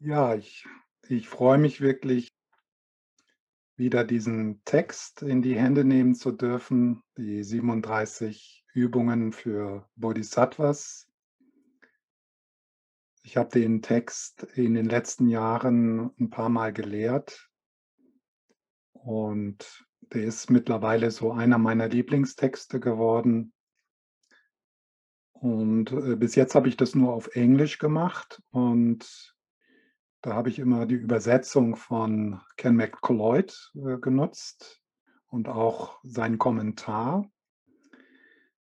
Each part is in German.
Ja, ich ich freue mich wirklich wieder diesen Text in die Hände nehmen zu dürfen, die 37 Übungen für Bodhisattvas. Ich habe den Text in den letzten Jahren ein paar Mal gelehrt und der ist mittlerweile so einer meiner Lieblingstexte geworden. Und, äh, bis jetzt habe ich das nur auf Englisch gemacht und da habe ich immer die Übersetzung von Ken McLeod, äh, genutzt und auch seinen Kommentar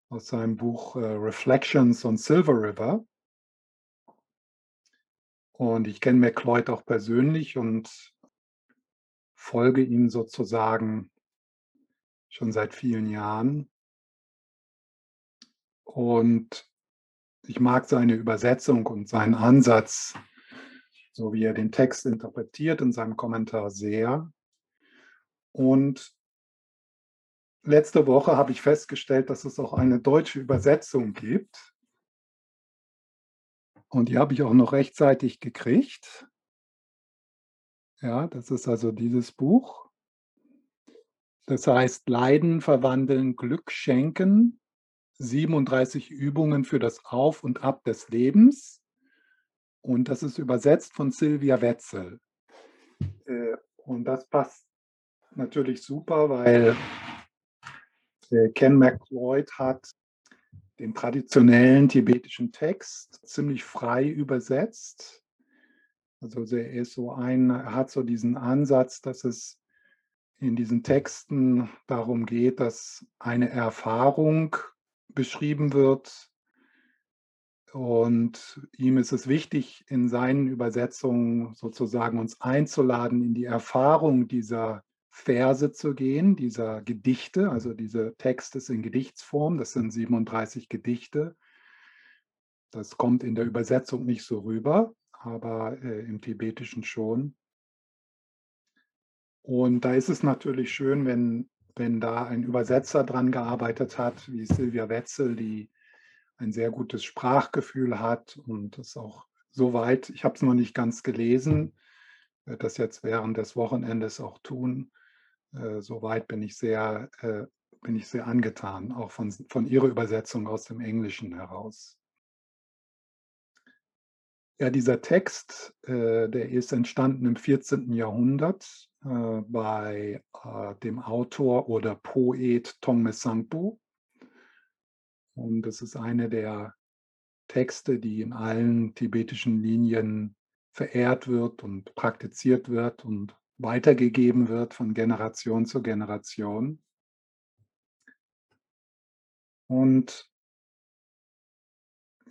aus seinem Buch, äh, „Reflections on Silver River“. Und ich kenne McLeod auch persönlich und folge ihm sozusagen schon seit vielen Jahren. Und ich mag seine Übersetzung und seinen Ansatz, so wie er den Text interpretiert in seinem Kommentar sehr. Und letzte Woche habe ich festgestellt, dass es auch eine deutsche Übersetzung gibt. Und die habe ich auch noch rechtzeitig gekriegt. Ja, das ist also dieses Buch. Das heißt Leiden verwandeln, Glück schenken, 37 Übungen für das Auf und Ab des Lebens. Und das ist übersetzt von Silvia Wetzel. Äh, und das passt natürlich super, weil äh, Ken McLeod hat den traditionellen tibetischen Text ziemlich frei übersetzt. Also er ist so ein, er hat so diesen Ansatz, dass es in diesen Texten darum geht, dass eine Erfahrung beschrieben wird. Und ihm ist es wichtig, in seinen Übersetzungen sozusagen uns einzuladen, in die Erfahrung dieser Verse zu gehen, dieser Gedichte. Also diese Texte sind in Gedichtsform, das sind 37 Gedichte. Das kommt in der Übersetzung nicht so rüber, aber äh, im Tibetischen schon. Und da ist es natürlich schön, wenn wenn da ein Übersetzer dran gearbeitet hat, wie Silvia Wetzel, die ein sehr gutes Sprachgefühl hat und das auch soweit, ich habe es noch nicht ganz gelesen, werde das jetzt während des Wochenendes auch tun. Äh, soweit bin ich sehr, äh, bin ich sehr angetan, auch von, von ihrer Übersetzung aus dem Englischen heraus. Ja, dieser Text, äh, der ist entstanden im 14. Jahrhundert äh, bei äh, dem Autor oder Poet Tongme Sangpo. Und das ist eine der Texte, die in allen tibetischen Linien verehrt wird und praktiziert wird und weitergegeben wird von Generation zu Generation. Und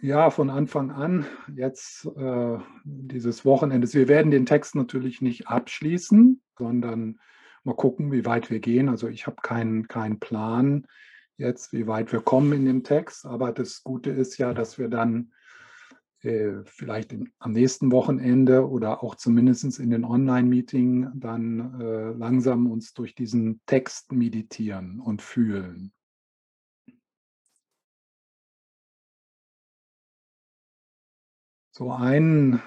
ja, von Anfang an, jetzt äh, dieses Wochenende. Wir werden den Text natürlich nicht abschließen, sondern mal gucken, wie weit wir gehen. Also ich habe keinen keinen Plan jetzt, wie weit wir kommen in dem Text. Aber das Gute ist ja, dass wir dann äh, vielleicht in, am nächsten Wochenende oder auch zumindest in den Online-Meeting dann äh, langsam uns durch diesen Text meditieren und fühlen. So ein,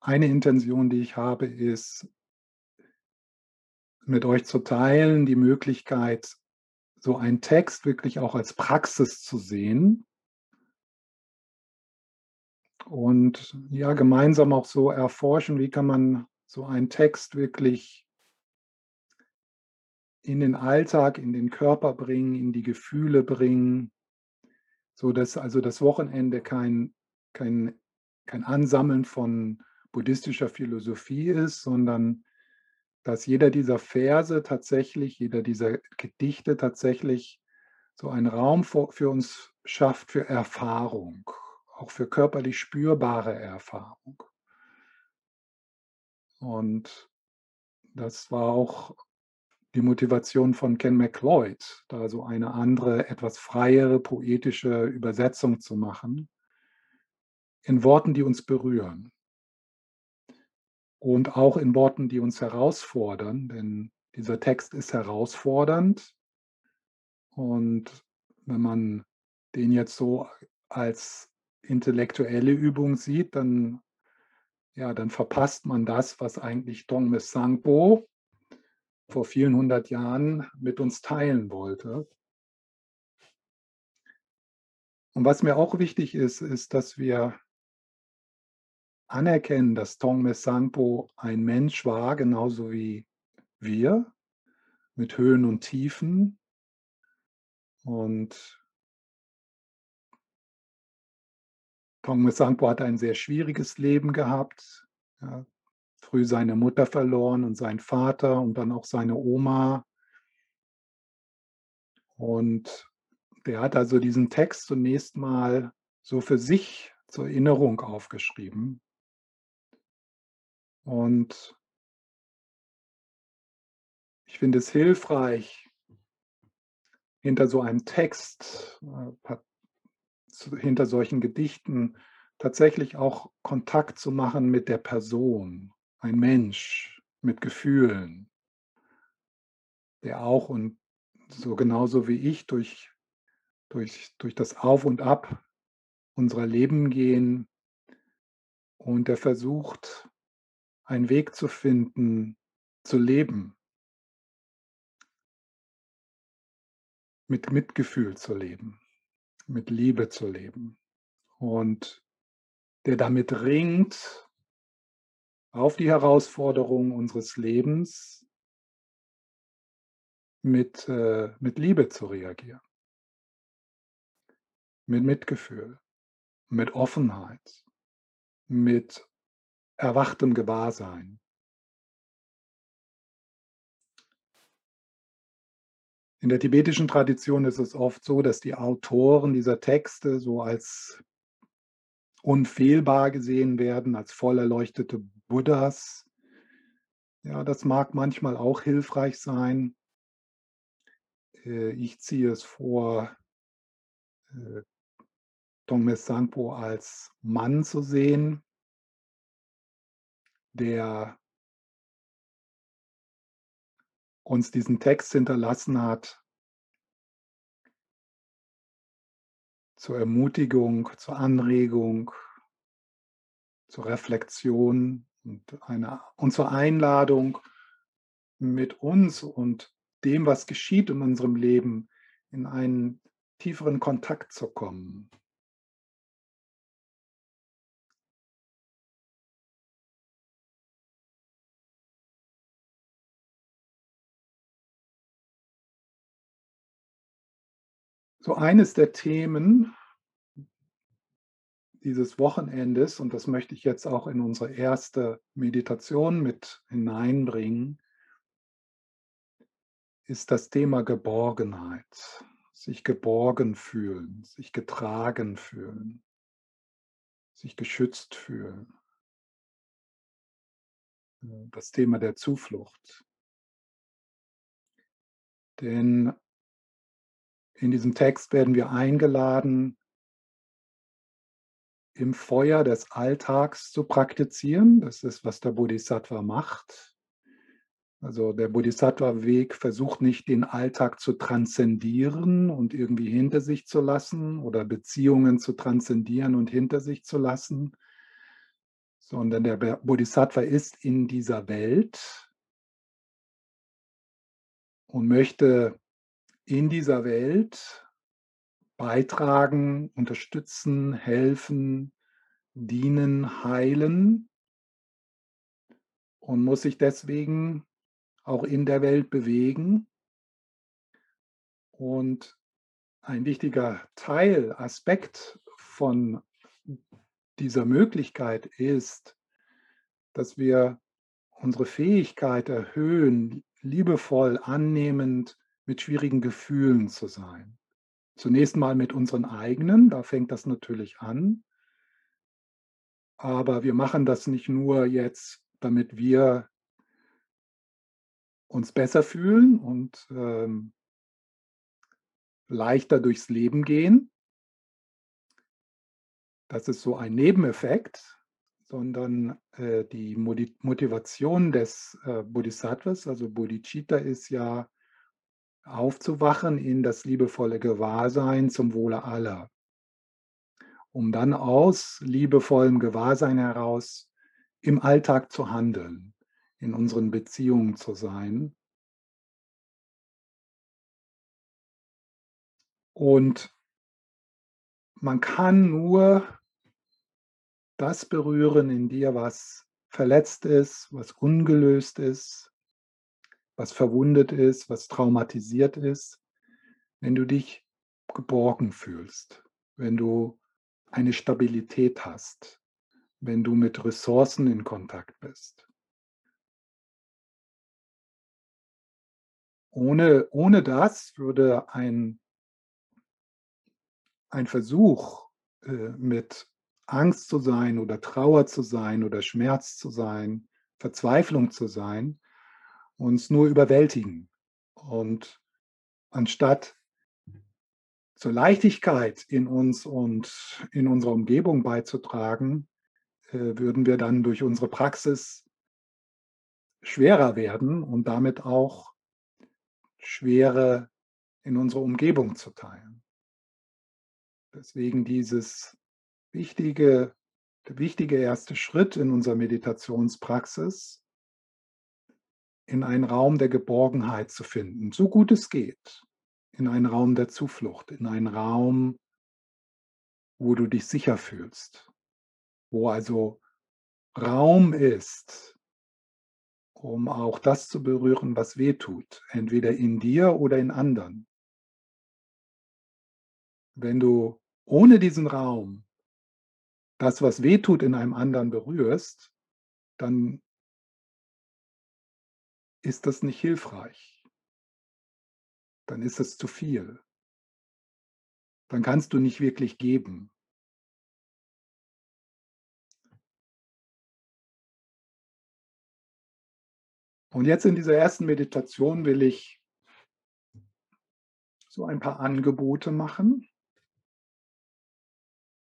eine Intention, die ich habe, ist, mit euch zu teilen, die Möglichkeit, so einen Text wirklich auch als Praxis zu sehen. Und ja, gemeinsam auch so erforschen, wie kann man so einen Text wirklich in den Alltag, in den Körper bringen, in die Gefühle bringen, so dass also das Wochenende kein kein, kein Ansammeln von buddhistischer Philosophie ist, sondern dass jeder dieser Verse tatsächlich, jeder dieser Gedichte tatsächlich so einen Raum für uns schafft für Erfahrung, auch für körperlich spürbare Erfahrung. Und das war auch die Motivation von Ken MacLeod, da so eine andere, etwas freiere, poetische Übersetzung zu machen in Worten, die uns berühren. Und auch in Worten, die uns herausfordern, denn dieser Text ist herausfordernd. Und wenn man den jetzt so als intellektuelle Übung sieht, dann ja, dann verpasst man das, was eigentlich Tongme Sangpo vor vielen hundert Jahren mit uns teilen wollte. Und was mir auch wichtig ist, ist, dass wir anerkennen, dass Tongme Sangpo ein Mensch war, genauso wie wir, mit Höhen und Tiefen. Und Tongme Sangpo hat ein sehr schwieriges Leben gehabt. Ja, früh seine Mutter verloren und seinen Vater und dann auch seine Oma. Und der hat also diesen Text zunächst mal so für sich zur Erinnerung aufgeschrieben. Und ich finde es hilfreich, hinter so einem Text äh, hinter solchen Gedichten tatsächlich auch Kontakt zu machen mit der Person, ein Mensch mit Gefühlen, der auch und so genauso wie ich durch, durch, durch das Auf und Ab unserer Leben gehen und der versucht, einen Weg zu finden, zu leben, mit Mitgefühl zu leben mit Liebe zu leben. Und der damit ringt, auf die Herausforderungen unseres Lebens mit, äh, mit Liebe zu reagieren, mit Mitgefühl, mit Offenheit, mit erwachtem Gewahrsein. In der tibetischen Tradition ist es oft so, dass die Autoren dieser Texte so als unfehlbar gesehen werden, als voll erleuchtete Buddhas. Ja, das mag manchmal auch hilfreich sein. Äh, ich ziehe es vor, äh, Tongme Sangpo als Mann zu sehen, der uns diesen Text hinterlassen hat, zur Ermutigung, zur Anregung, zur Reflexion und, einer, und zur Einladung, mit uns und dem, was geschieht in unserem Leben, in einen tieferen Kontakt zu kommen. So eines der Themen dieses Wochenendes, und das möchte ich jetzt auch in unsere erste Meditation mit hineinbringen, ist das Thema Geborgenheit. Sich geborgen fühlen, sich getragen fühlen, sich geschützt fühlen. Das Thema der Zuflucht. Denn in diesem Text werden wir eingeladen, im Feuer des Alltags zu praktizieren. Das ist, was der Bodhisattva macht. Also der Bodhisattva-Weg versucht nicht, den Alltag zu transzendieren und irgendwie hinter sich zu lassen oder Beziehungen zu transzendieren und hinter sich zu lassen, sondern der Bodhisattva ist in dieser Welt und möchte in dieser Welt beitragen, unterstützen, helfen, dienen, heilen und muss sich deswegen auch in der Welt bewegen. Und ein wichtiger Teil, Aspekt von dieser Möglichkeit ist, dass wir unsere Fähigkeit erhöhen, liebevoll, annehmend, mit schwierigen Gefühlen zu sein. Zunächst mal mit unseren eigenen, da fängt das natürlich an. Aber wir machen das nicht nur jetzt, damit wir uns besser fühlen und ähm, leichter durchs Leben gehen. Das ist so ein Nebeneffekt, sondern äh, die Motivation des äh, Bodhisattvas, also Bodhicitta, ist ja aufzuwachen in das liebevolle Gewahrsein zum Wohle aller, um dann aus liebevollem Gewahrsein heraus im Alltag zu handeln, in unseren Beziehungen zu sein. Und man kann nur das berühren in dir, was verletzt ist, was ungelöst ist, was verwundet ist, was traumatisiert ist, wenn du dich geborgen fühlst, wenn du eine Stabilität hast, wenn du mit Ressourcen in Kontakt bist. Ohne, ohne das würde ein ein Versuch, äh, mit Angst zu sein oder Trauer zu sein oder Schmerz zu sein, Verzweiflung zu sein, uns nur überwältigen. Und anstatt zur Leichtigkeit in uns und in unserer Umgebung beizutragen, äh, würden wir dann durch unsere Praxis schwerer werden und damit auch Schwere in unsere Umgebung zu teilen. Deswegen dieses wichtige, der wichtige erste Schritt in unserer Meditationspraxis, in einen Raum der Geborgenheit zu finden, so gut es geht, in einen Raum der Zuflucht, in einen Raum, wo du dich sicher fühlst, wo also Raum ist, um auch das zu berühren, was weh tut, entweder in dir oder in anderen. Wenn du ohne diesen Raum das, was weh tut, in einem anderen berührst, dann ist das nicht hilfreich. Dann ist es zu viel. Dann kannst du nicht wirklich geben. Und jetzt in dieser ersten Meditation will ich so ein paar Angebote machen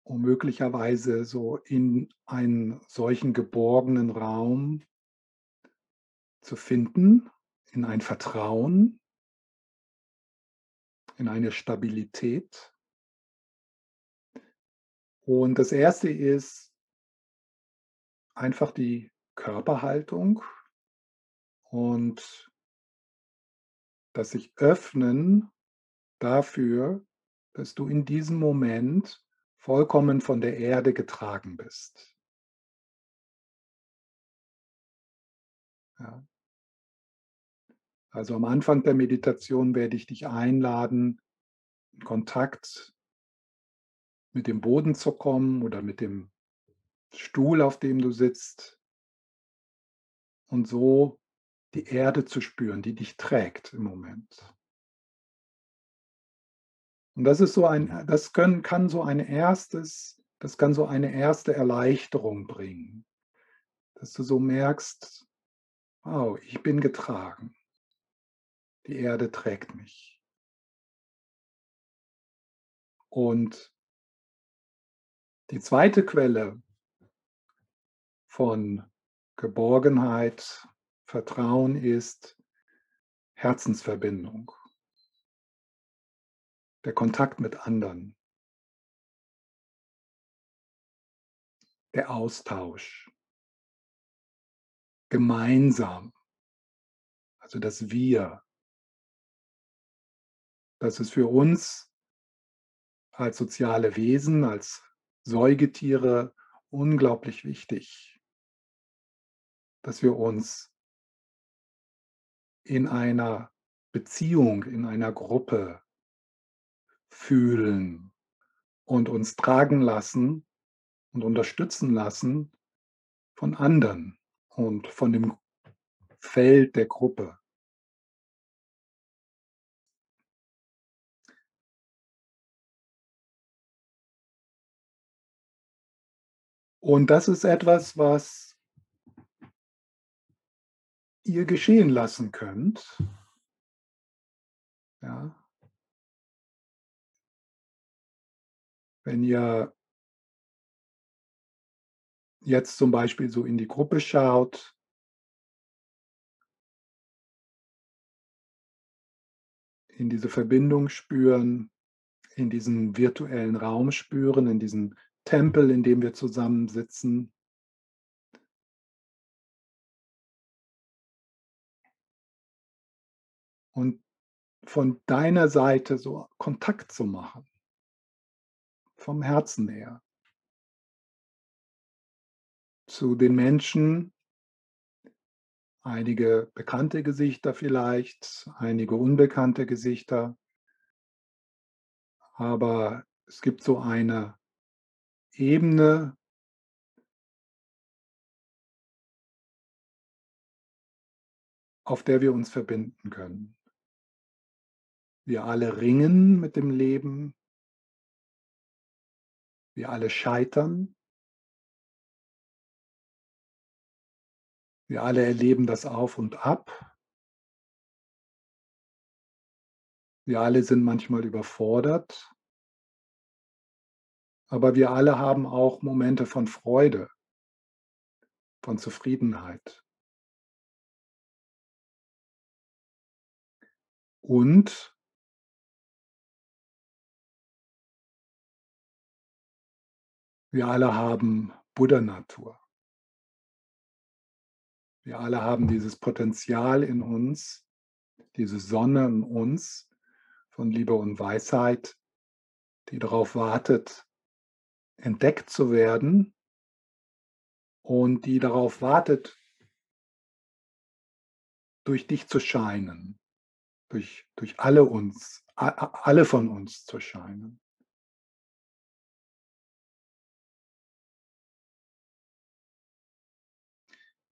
um möglicherweise so in einen solchen geborgenen Raum zu finden, in ein Vertrauen, in eine Stabilität. Und das Erste ist einfach die Körperhaltung und das sich öffnen dafür, dass du in diesem Moment vollkommen von der Erde getragen bist. Ja. Also am Anfang der Meditation werde ich dich einladen, in Kontakt mit dem Boden zu kommen oder mit dem Stuhl, auf dem du sitzt und so die Erde zu spüren, die dich trägt im Moment. Und das ist so ein, das können, kann so ein erstes, das kann so eine erste Erleichterung bringen, dass du so merkst, wow, ich bin getragen. Die Erde trägt mich. Und die zweite Quelle von Geborgenheit, Vertrauen ist Herzensverbindung der Kontakt mit anderen, der Austausch, gemeinsam, also das Wir. Das ist für uns als soziale Wesen, als Säugetiere unglaublich wichtig, dass wir uns in einer Beziehung, in einer Gruppe fühlen und uns tragen lassen und unterstützen lassen von anderen und von dem Feld der Gruppe. Und das ist etwas, was ihr geschehen lassen könnt. Ja, Wenn ihr jetzt zum Beispiel so in die Gruppe schaut, in diese Verbindung spüren, in diesen virtuellen Raum spüren, in diesen Tempel, in dem wir zusammensitzen. Und von deiner Seite so Kontakt zu machen, vom Herzen her, zu den Menschen, einige bekannte Gesichter vielleicht, einige unbekannte Gesichter, aber es gibt so eine Ebene auf der wir uns verbinden können. Wir alle ringen mit dem Leben. Wir alle scheitern. Wir alle erleben das Auf und Ab. Wir alle sind manchmal überfordert. Aber wir alle haben auch Momente von Freude, von Zufriedenheit. Und wir alle haben Buddha-Natur. Wir alle haben dieses Potenzial in uns, diese Sonne in uns von Liebe und Weisheit, die darauf wartet, entdeckt zu werden und die darauf wartet, durch dich zu scheinen, durch, durch alle uns, alle von uns zu scheinen.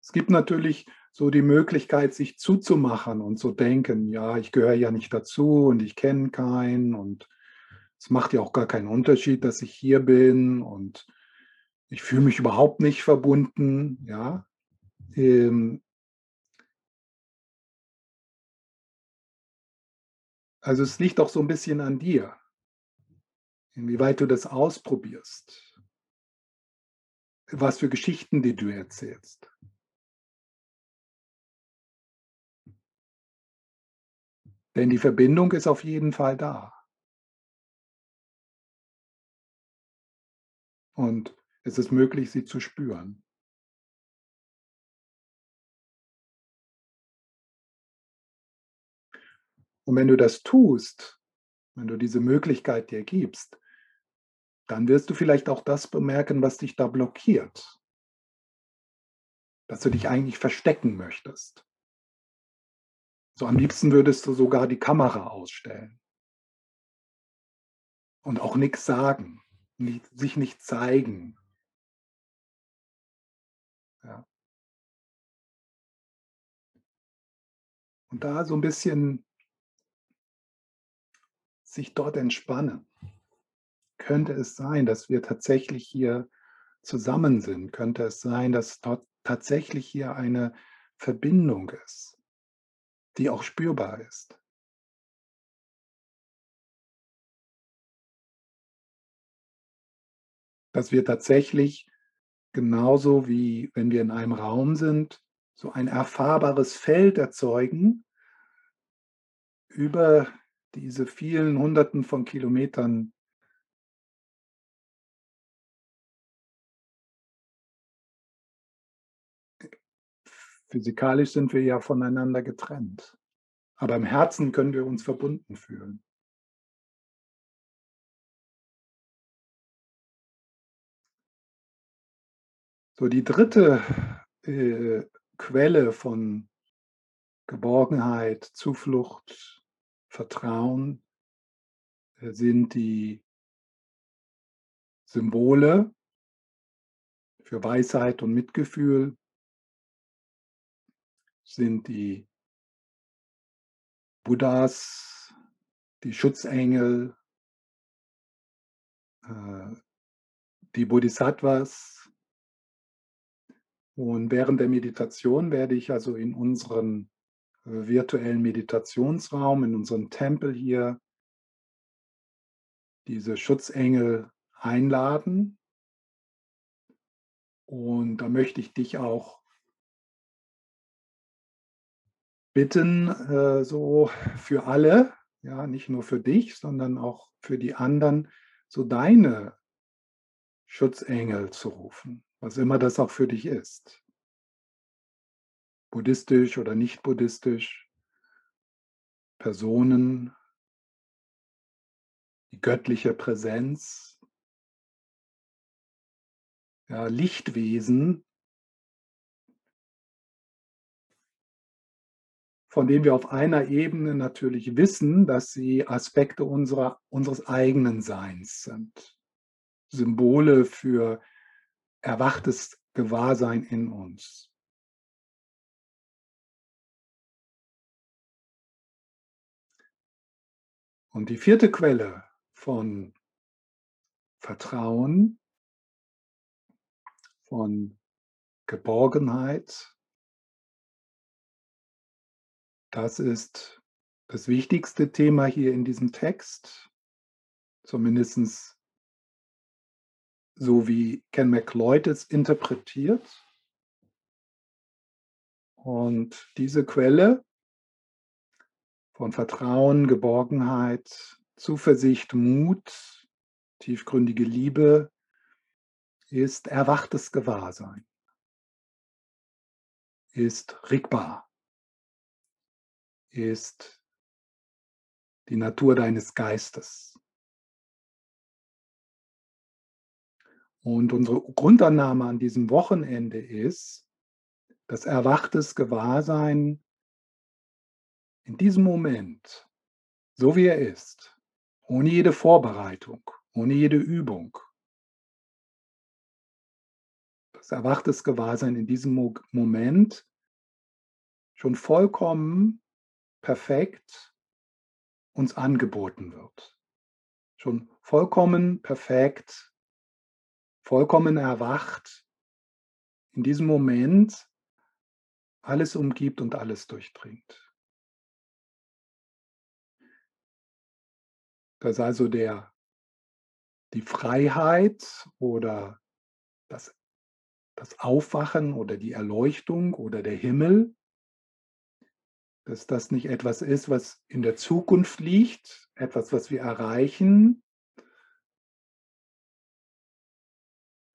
Es gibt natürlich so die Möglichkeit, sich zuzumachen und zu denken, ja, ich gehöre ja nicht dazu und ich kenne keinen und es macht ja auch gar keinen Unterschied, dass ich hier bin und ich fühle mich überhaupt nicht verbunden, ja. Ähm, also es liegt auch so ein bisschen an dir, inwieweit du das ausprobierst, was für Geschichten, die du erzählst. Denn die Verbindung ist auf jeden Fall da. Und es ist möglich, sie zu spüren. Und wenn du das tust, wenn du diese Möglichkeit dir gibst, dann wirst du vielleicht auch das bemerken, was dich da blockiert. Dass du dich eigentlich verstecken möchtest. So am liebsten würdest du sogar die Kamera ausstellen. Und auch nichts sagen, nicht, sich nicht zeigen. Ja. Und da so ein bisschen sich dort entspannen. Könnte es sein, dass wir tatsächlich hier zusammen sind? Könnte es sein, dass dort tatsächlich hier eine Verbindung ist? die auch spürbar ist. Dass wir tatsächlich genauso wie wenn wir in einem Raum sind, so ein erfahrbares Feld erzeugen über diese vielen Hunderten von Kilometern Physikalisch sind wir ja voneinander getrennt, aber im Herzen können wir uns verbunden fühlen. So, die dritte äh, Quelle von Geborgenheit, Zuflucht, Vertrauen äh, sind die Symbole für Weisheit und Mitgefühl, sind die Buddhas, die Schutzengel, äh, die Bodhisattvas. Und während der Meditation werde ich also in unseren äh, virtuellen Meditationsraum, in unseren Tempel hier, diese Schutzengel einladen. Und da möchte ich dich auch bitten, äh, so für alle, ja, nicht nur für dich, sondern auch für die anderen, so deine Schutzengel zu rufen, was immer das auch für dich ist. Buddhistisch oder nicht buddhistisch, Personen, die göttliche Präsenz, ja, Lichtwesen, von denen wir auf einer Ebene natürlich wissen, dass sie Aspekte unserer, unseres eigenen Seins sind. Symbole für erwachtes Gewahrsein in uns. Und die vierte Quelle von Vertrauen, von Geborgenheit, das ist das wichtigste Thema hier in diesem Text, zumindest so wie Ken McLeod es interpretiert. Und diese Quelle von Vertrauen, Geborgenheit, Zuversicht, Mut, tiefgründige Liebe ist erwachtes Gewahrsein, ist Rigbar, ist die Natur deines Geistes. Und unsere Grundannahme an diesem Wochenende ist, dass erwachtes Gewahrsein in diesem Moment, so wie er ist, ohne jede Vorbereitung, ohne jede Übung, das erwachtes Gewahrsein in diesem Moment schon vollkommen perfekt uns angeboten wird. Schon vollkommen perfekt vollkommen erwacht, in diesem Moment alles umgibt und alles durchdringt. Das ist also der, die Freiheit oder das, das Aufwachen oder die Erleuchtung oder der Himmel, dass das nicht etwas ist, was in der Zukunft liegt, etwas, was wir erreichen,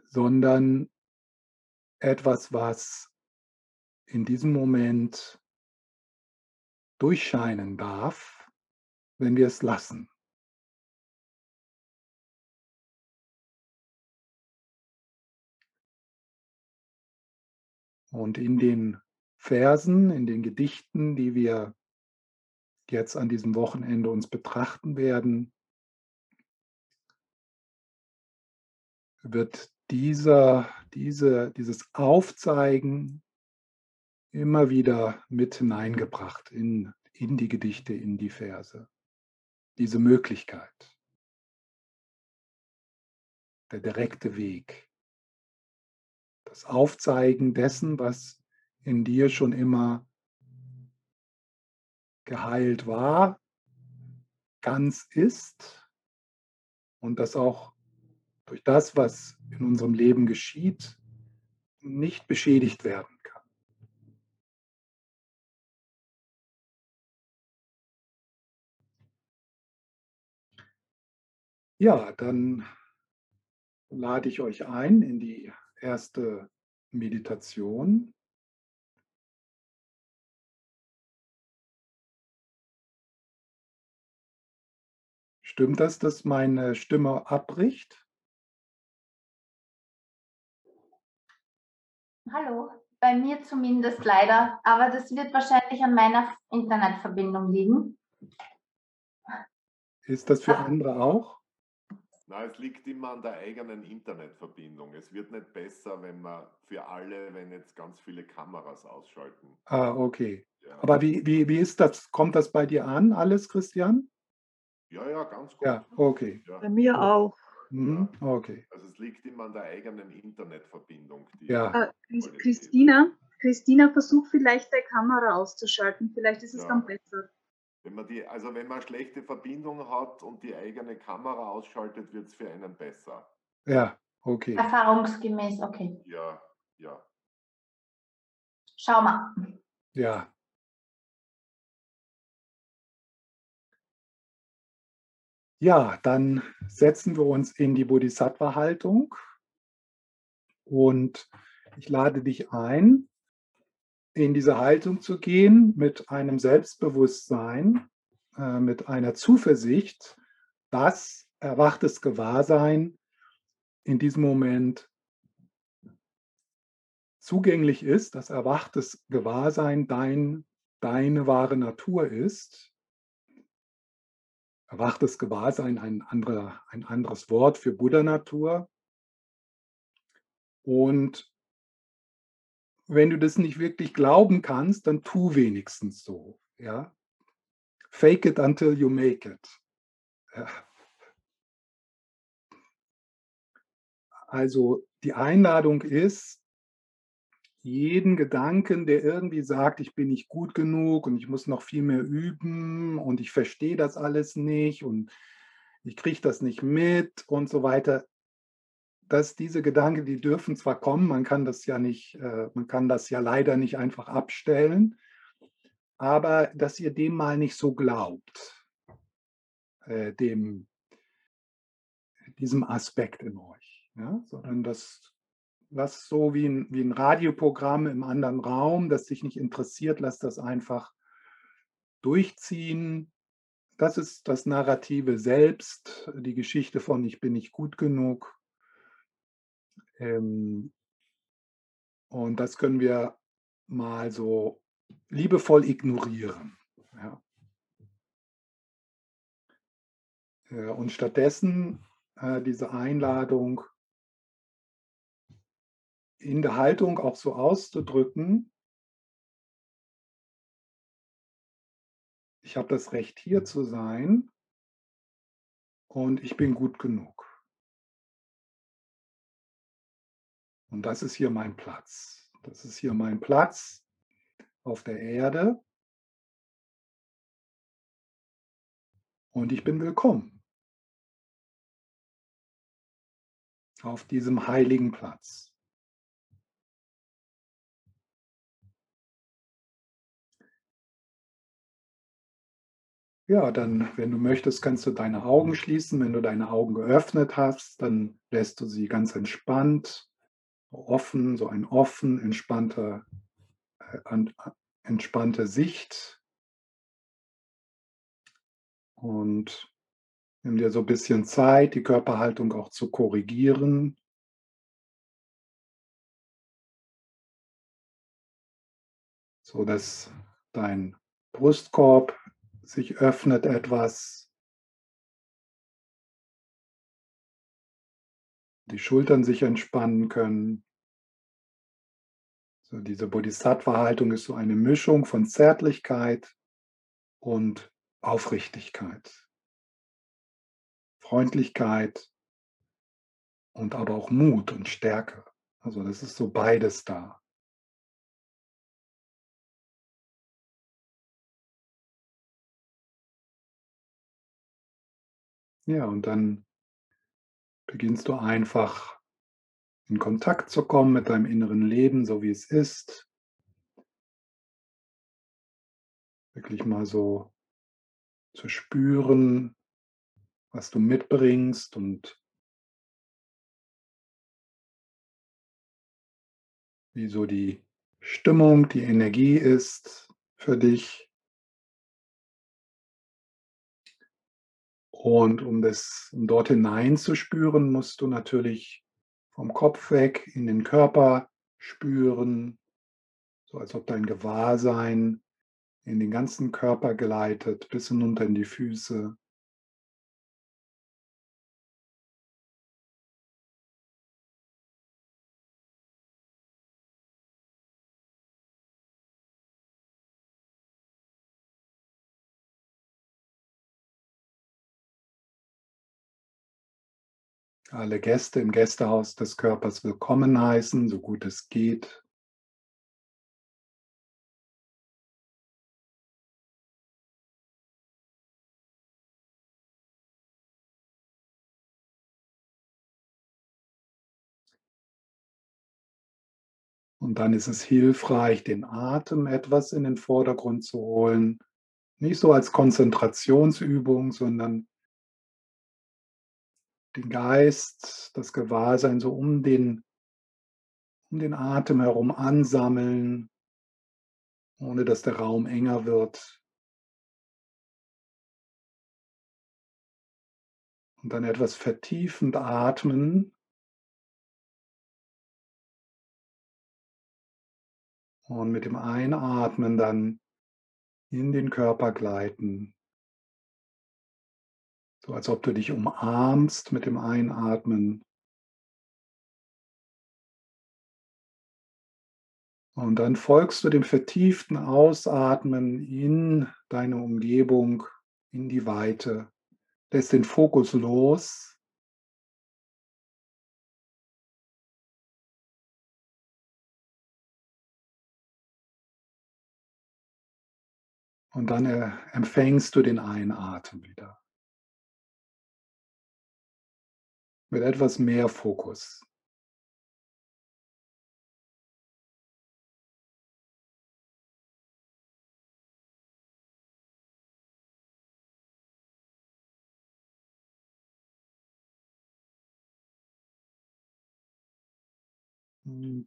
sondern etwas, was in diesem Moment durchscheinen darf, wenn wir es lassen. Und in den Versen, in den Gedichten, die wir jetzt an diesem Wochenende uns betrachten werden, wird dieser, diese, dieses Aufzeigen immer wieder mit hineingebracht in, in die Gedichte, in die Verse. Diese Möglichkeit. Der direkte Weg. Das Aufzeigen dessen, was in dir schon immer geheilt war, ganz ist und das auch durch das, was in unserem Leben geschieht, nicht beschädigt werden kann. Ja, dann lade ich euch ein in die erste Meditation. Stimmt das, dass meine Stimme abbricht? Hallo, bei mir zumindest leider, aber das wird wahrscheinlich an meiner Internetverbindung liegen. Ist das für andere auch? Nein, es liegt immer an der eigenen Internetverbindung. Es wird nicht besser, wenn man für alle, wenn jetzt ganz viele Kameras ausschalten. Ah, okay. Ja. Aber wie, wie, wie ist das? Kommt das bei dir an, alles, Christian? Ja, ja, ganz gut. Ja, okay. Ja. Bei mir auch. Mhm, okay. Also es liegt immer an der eigenen Internetverbindung. ja. Äh, Christina, Christina, versuch vielleicht die Kamera auszuschalten. Vielleicht ist es ja. dann besser. Wenn man die, also wenn man schlechte Verbindung hat und die eigene Kamera ausschaltet, wird es für einen besser. Ja, okay. Erfahrungsgemäß, okay. Ja, ja. Schau mal. Ja, Ja, dann setzen wir uns in die Bodhisattva-Haltung und ich lade dich ein, in diese Haltung zu gehen mit einem Selbstbewusstsein, äh, mit einer Zuversicht, dass erwachtes Gewahrsein in diesem Moment zugänglich ist, dass erwachtes Gewahrsein dein, deine wahre Natur ist. Erwachtes Gewahrsein ein, anderer, ein anderes Wort für Buddha-Natur. Und wenn du das nicht wirklich glauben kannst, dann tu wenigstens so. Ja? Fake it until you make it. Ja. Also die Einladung ist, jeden Gedanken, der irgendwie sagt, ich bin nicht gut genug und ich muss noch viel mehr üben und ich verstehe das alles nicht und ich kriege das nicht mit und so weiter, dass diese Gedanken, die dürfen zwar kommen, man kann das ja nicht, äh, man kann das ja leider nicht einfach abstellen, aber dass ihr dem mal nicht so glaubt, äh, dem, diesem Aspekt in euch, ja? sondern dass lass so wie ein, wie ein Radioprogramm im anderen Raum, das dich nicht interessiert, lass das einfach durchziehen. Das ist das Narrative selbst, die Geschichte von ich bin nicht gut genug. Ähm, und das können wir mal so liebevoll ignorieren. Ja. Äh, und stattdessen äh, diese Einladung, in der Haltung auch so auszudrücken, ich habe das Recht hier zu sein und ich bin gut genug. Und das ist hier mein Platz. Das ist hier mein Platz auf der Erde. Und ich bin willkommen auf diesem heiligen Platz. Ja, dann, wenn du möchtest, kannst du deine Augen schließen. Wenn du deine Augen geöffnet hast, dann lässt du sie ganz entspannt, offen, so ein offen, entspannter, äh, entspannte Sicht. Und nimm dir so ein bisschen Zeit, die Körperhaltung auch zu korrigieren. So dass dein Brustkorb sich öffnet etwas. Die Schultern sich entspannen können. So, diese Bodhisattva-Haltung ist so eine Mischung von Zärtlichkeit und Aufrichtigkeit, Freundlichkeit und aber auch Mut und Stärke. Also das ist so beides da. Ja, und dann beginnst du einfach in Kontakt zu kommen mit deinem inneren Leben, so wie es ist. Wirklich mal so zu spüren, was du mitbringst und wie so die Stimmung, die Energie ist für dich. Und um das um dort hineinzuspüren, musst du natürlich vom Kopf weg in den Körper spüren, so als ob dein Gewahrsein in den ganzen Körper gleitet, bis hinunter in die Füße. Alle Gäste im Gästehaus des Körpers willkommen heißen, so gut es geht. Und dann ist es hilfreich, den Atem etwas in den Vordergrund zu holen. Nicht so als Konzentrationsübung, sondern den Geist, das Gewahrsein so um den, um den Atem herum ansammeln, ohne dass der Raum enger wird. Und dann etwas vertiefend atmen. Und mit dem Einatmen dann in den Körper gleiten. So als ob du dich umarmst mit dem Einatmen. Und dann folgst du dem vertieften Ausatmen in deine Umgebung, in die Weite. Lässt den Fokus los. Und dann empfängst du den Einatmen wieder. Mit etwas mehr Fokus. Und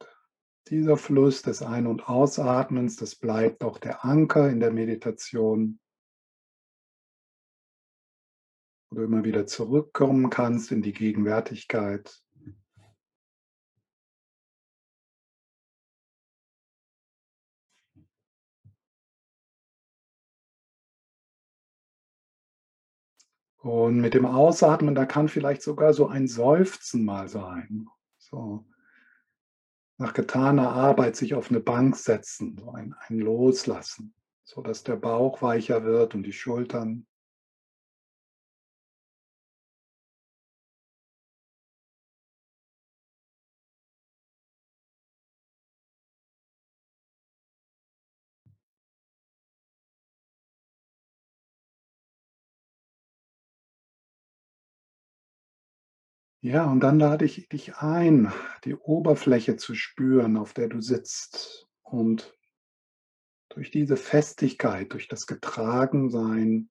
dieser Fluss des Ein- und Ausatmens, das bleibt auch der Anker in der Meditation. Wo du immer wieder zurückkommen kannst in die Gegenwärtigkeit. Und mit dem Ausatmen, da kann vielleicht sogar so ein Seufzen mal sein. So nach getaner Arbeit sich auf eine Bank setzen, so ein, ein Loslassen, so dass der Bauch weicher wird und die Schultern. Ja, und dann lade ich dich ein, die Oberfläche zu spüren, auf der du sitzt und durch diese Festigkeit, durch das Getragensein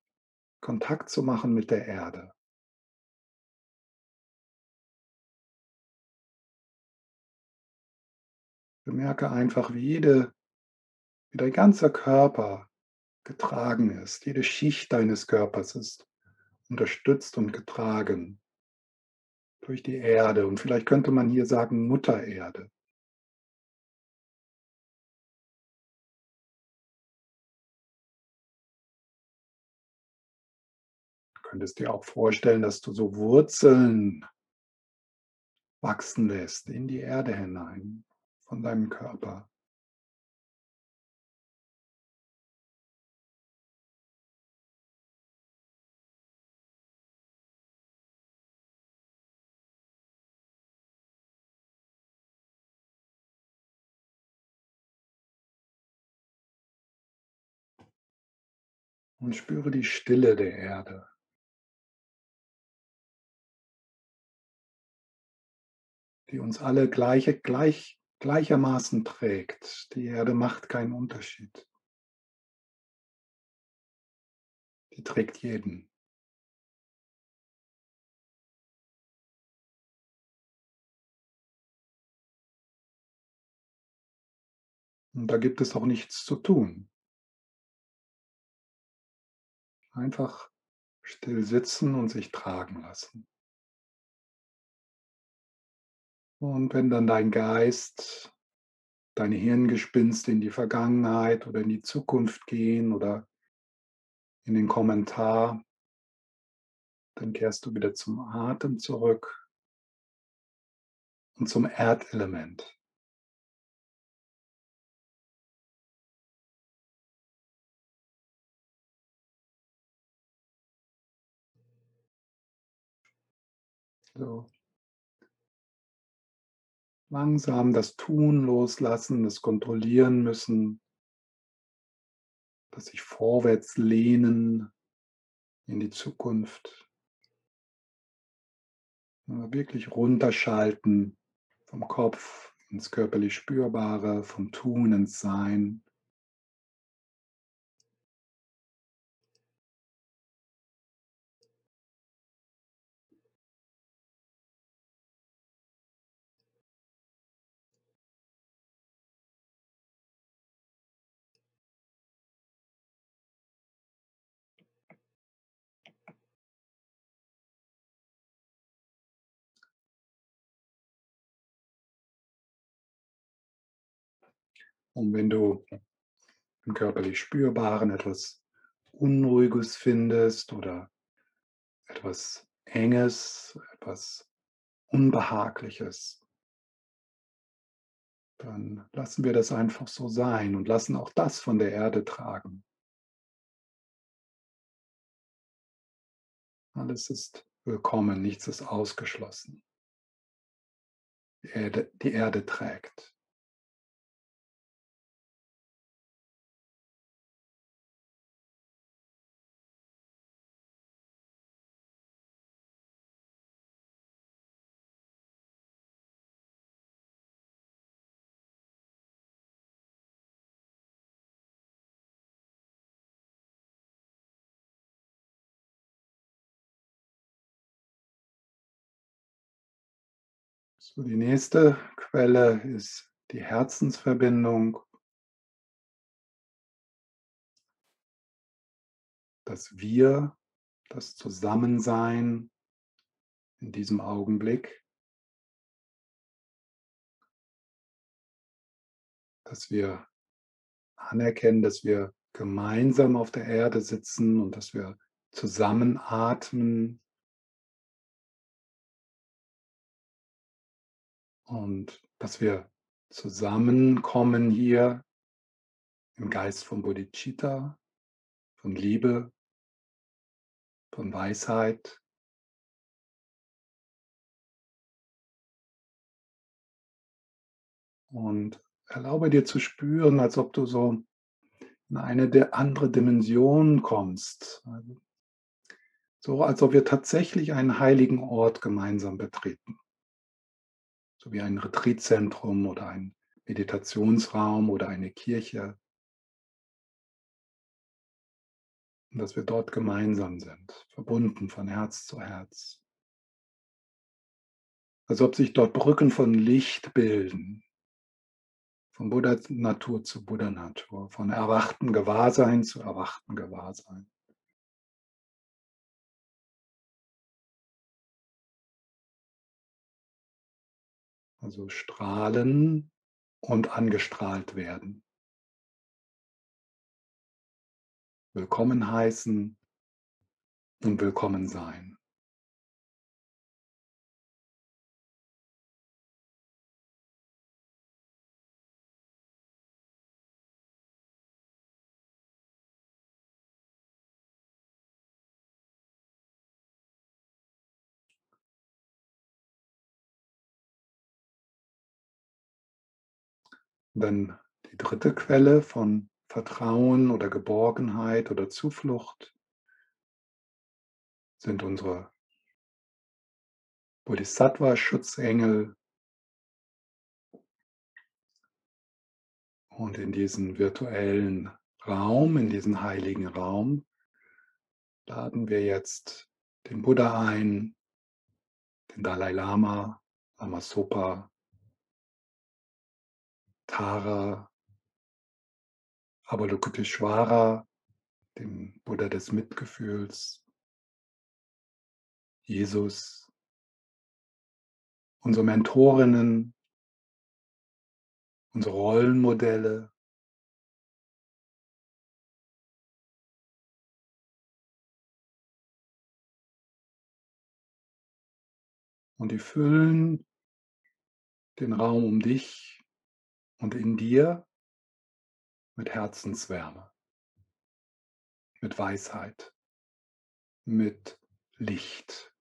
Kontakt zu machen mit der Erde. Bemerke einfach, wie, jede, wie dein ganzer Körper getragen ist. Jede Schicht deines Körpers ist unterstützt und getragen durch die Erde. Und vielleicht könnte man hier sagen Mutter Erde. Du könntest dir auch vorstellen, dass du so Wurzeln wachsen lässt in die Erde hinein von deinem Körper. Und spüre die Stille der Erde. die uns alle gleiche, gleich, gleichermaßen trägt. Die Erde macht keinen Unterschied. Die trägt jeden. Und da gibt es auch nichts zu tun. Einfach still sitzen und sich tragen lassen. Und wenn dann dein Geist, deine Hirngespinste in die Vergangenheit oder in die Zukunft gehen oder in den Kommentar, dann kehrst du wieder zum Atem zurück und zum Erdelement. So. Langsam das Tun loslassen, das Kontrollieren müssen, das sich vorwärts lehnen in die Zukunft. Wirklich runterschalten vom Kopf ins körperlich Spürbare, vom Tun ins Sein. Und wenn du im körperlich Spürbaren etwas Unruhiges findest oder etwas Enges, etwas Unbehagliches, dann lassen wir das einfach so sein und lassen auch das von der Erde tragen. Alles ist willkommen, nichts ist ausgeschlossen. Die Erde, die Erde trägt. So, die nächste Quelle ist die Herzensverbindung. Das Wir, das Zusammensein in diesem Augenblick. Dass wir anerkennen, dass wir gemeinsam auf der Erde sitzen und dass wir zusammen und dass wir zusammenkommen hier im Geist von Bodhicitta, von Liebe, von Weisheit. Und erlaube dir zu spüren, als ob du so in eine der andere Dimension kommst. Also so als ob wir tatsächlich einen heiligen Ort gemeinsam betreten so wie ein Retreatzentrum oder ein Meditationsraum oder eine Kirche. Und dass wir dort gemeinsam sind, verbunden von Herz zu Herz. Als ob sich dort Brücken von Licht bilden, von Buddha-Natur zu Buddha-Natur, von erwachten Gewahrsein zu erwachten Gewahrsein. Also strahlen und angestrahlt werden. Willkommen heißen und willkommen sein. Dann die dritte Quelle von Vertrauen oder Geborgenheit oder Zuflucht sind unsere Bodhisattva-Schutzengel. Und in diesen virtuellen Raum, in diesen heiligen Raum, laden wir jetzt den Buddha ein, den Dalai Lama, Lama Sopa, Tara, Avalokiteshvara, dem Buddha des Mitgefühls, Jesus, unsere Mentorinnen, unsere Rollenmodelle, und die füllen den Raum um dich und in dir mit Herzenswärme, mit Weisheit, mit Licht.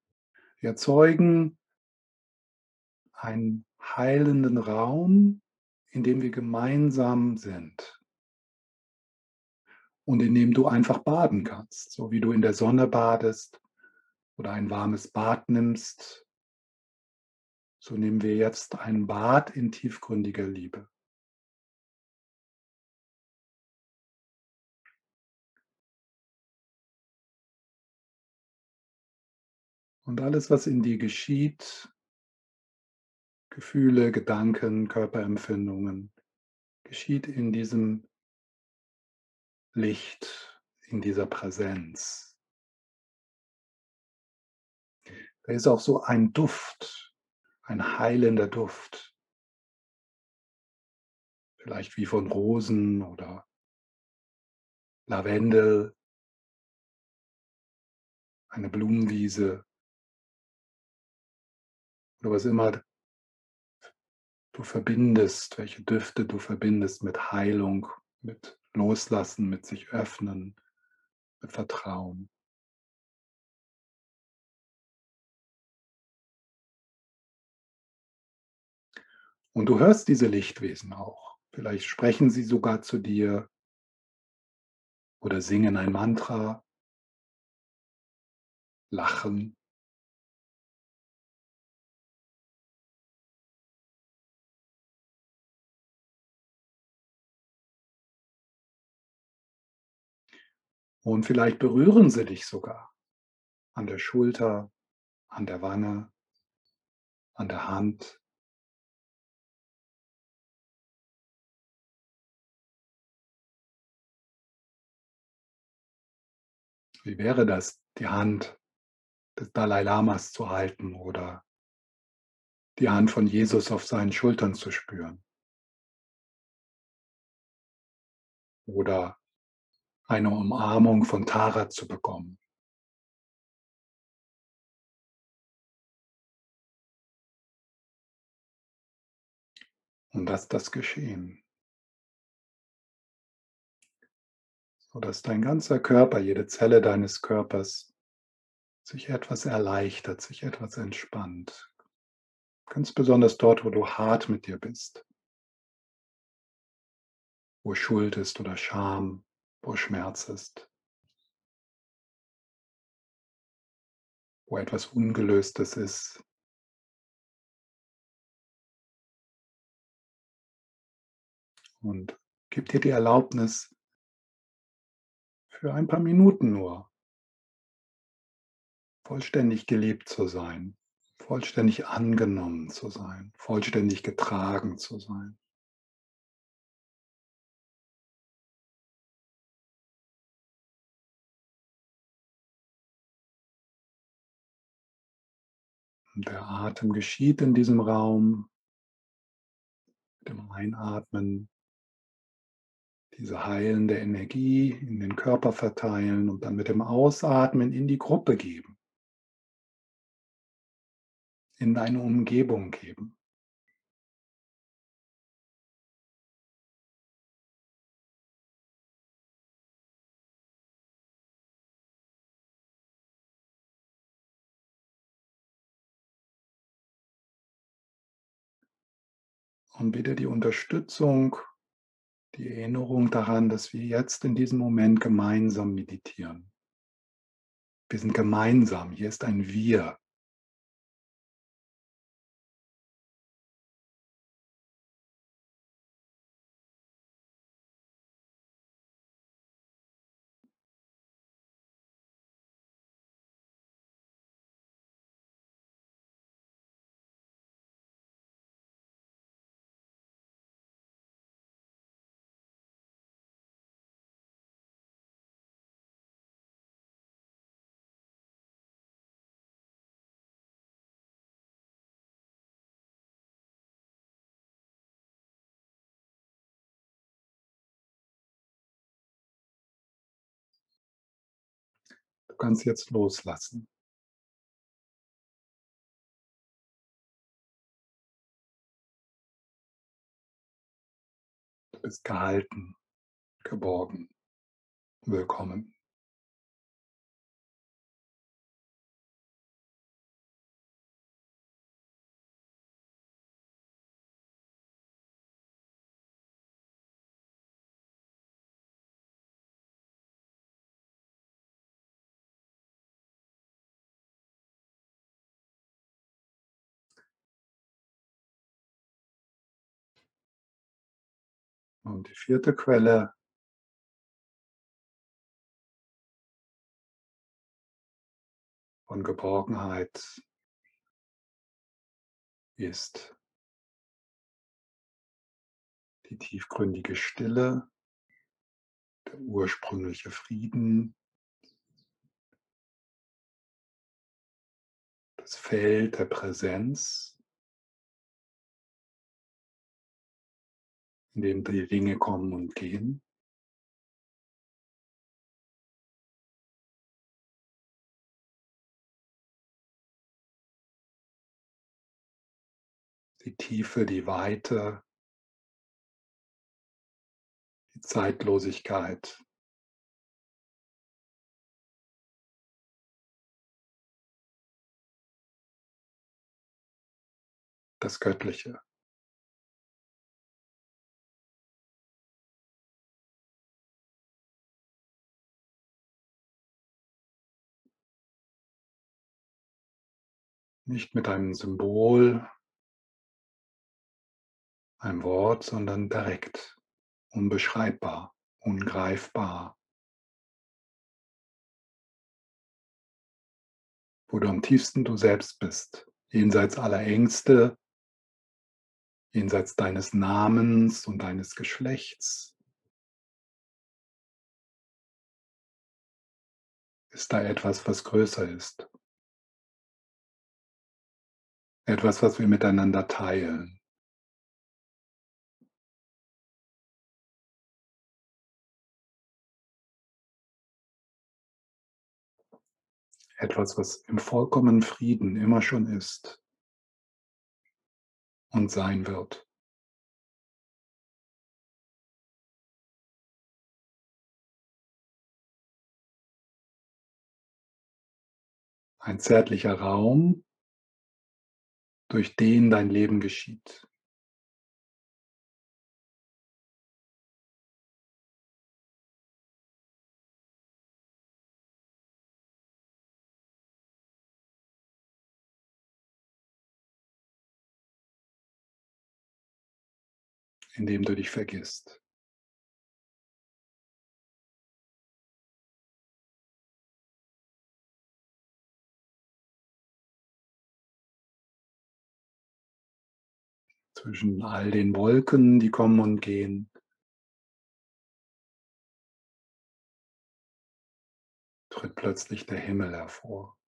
Wir erzeugen einen heilenden Raum, in dem wir gemeinsam sind und in dem du einfach baden kannst, so wie du in der Sonne badest oder ein warmes Bad nimmst. So nehmen wir jetzt ein Bad in tiefgründiger Liebe. Und alles, was in dir geschieht, Gefühle, Gedanken, Körperempfindungen, geschieht in diesem Licht, in dieser Präsenz. Da ist auch so ein Duft, ein heilender Duft. vielleicht wie von Rosen oder Lavendel, eine Blumenwiese oder was immer du verbindest, welche Düfte du verbindest mit Heilung, mit Loslassen, mit sich öffnen, mit Vertrauen. Und du hörst diese Lichtwesen auch. Vielleicht sprechen sie sogar zu dir oder singen ein Mantra, lachen. Und vielleicht berühren sie dich sogar an der Schulter, an der Wange, an der Hand. Wie wäre das, die Hand des Dalai Lamas zu halten oder die Hand von Jesus auf seinen Schultern zu spüren? Oder eine Umarmung von Tara zu bekommen. Und lass das geschehen. Sodass dein ganzer Körper, jede Zelle deines Körpers sich etwas erleichtert, sich etwas entspannt. Ganz besonders dort, wo du hart mit dir bist. Wo Schuld ist oder Scham, wo Schmerz ist, wo etwas Ungelöstes ist. Und gib dir die Erlaubnis, für ein paar Minuten nur vollständig geliebt zu sein, vollständig angenommen zu sein, vollständig getragen zu sein. Und der Atem geschieht in diesem Raum mit dem Einatmen, diese heilende Energie in den Körper verteilen und dann mit dem Ausatmen in die Gruppe geben, in deine Umgebung geben. Und bitte die Unterstützung, die Erinnerung daran, dass wir jetzt in diesem Moment gemeinsam meditieren. Wir sind gemeinsam, hier ist ein Wir. Kannst jetzt loslassen. Du bist gehalten, geborgen, willkommen. Und die vierte Quelle von Geborgenheit ist die tiefgründige Stille, der ursprüngliche Frieden, das Feld der Präsenz, in dem die Dinge kommen und gehen. Die Tiefe, die Weite, die Zeitlosigkeit. Das Göttliche. Nicht mit einem Symbol, einem Wort, sondern direkt, unbeschreibbar, ungreifbar. Wo du am tiefsten du selbst bist, jenseits aller Ängste, jenseits deines Namens und deines Geschlechts. Ist da etwas, was größer ist? Etwas, was wir miteinander teilen. Etwas, was im vollkommenen Frieden immer schon ist und sein wird. Ein zärtlicher Raum, durch den dein Leben geschieht. indem du dich vergisst. Zwischen all den Wolken, die kommen und gehen, tritt plötzlich der Himmel hervor.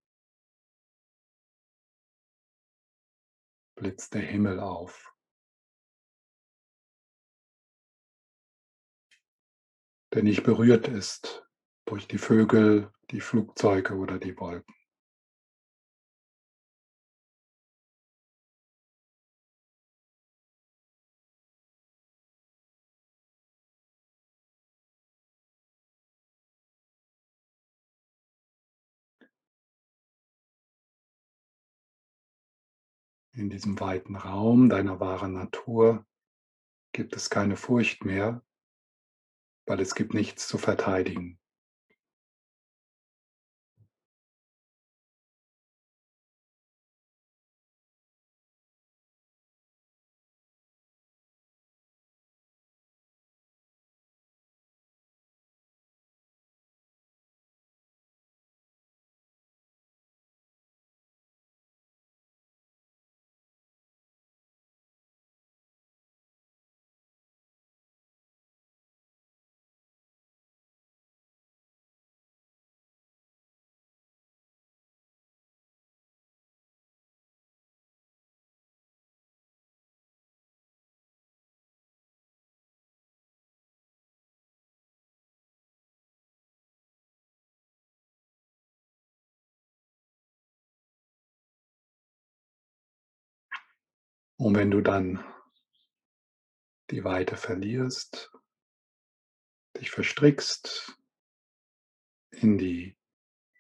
Blitzt der Himmel auf. der nicht berührt ist durch die Vögel, die Flugzeuge oder die Wolken. In diesem weiten Raum deiner wahren Natur gibt es keine Furcht mehr, weil es gibt nichts zu verteidigen. Und wenn du dann die Weite verlierst, dich verstrickst in, die,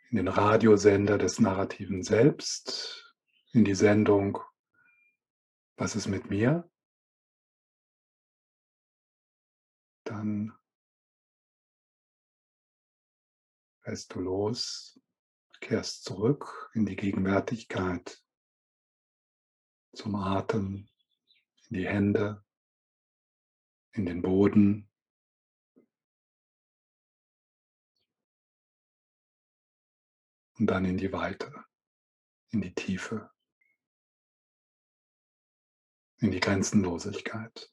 in den Radiosender des narrativen Selbst, in die Sendung Was ist mit mir? Dann lässt du los, kehrst zurück in die Gegenwärtigkeit zum Atem, in die Hände, in den Boden. Und dann in die Weite, in die Tiefe, in die Grenzenlosigkeit.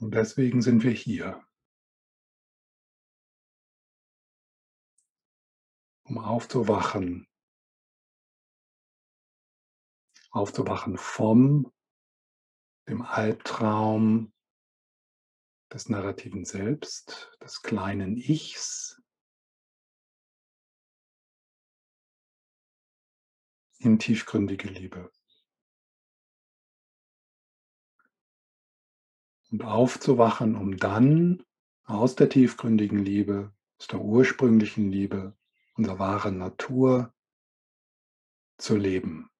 Und deswegen sind wir hier. Um aufzuwachen. Aufzuwachen vom dem Albtraum des narrativen Selbst, des kleinen Ichs, in tiefgründige Liebe. Und aufzuwachen, um dann aus der tiefgründigen Liebe, aus der ursprünglichen Liebe, unserer wahren Natur zu leben,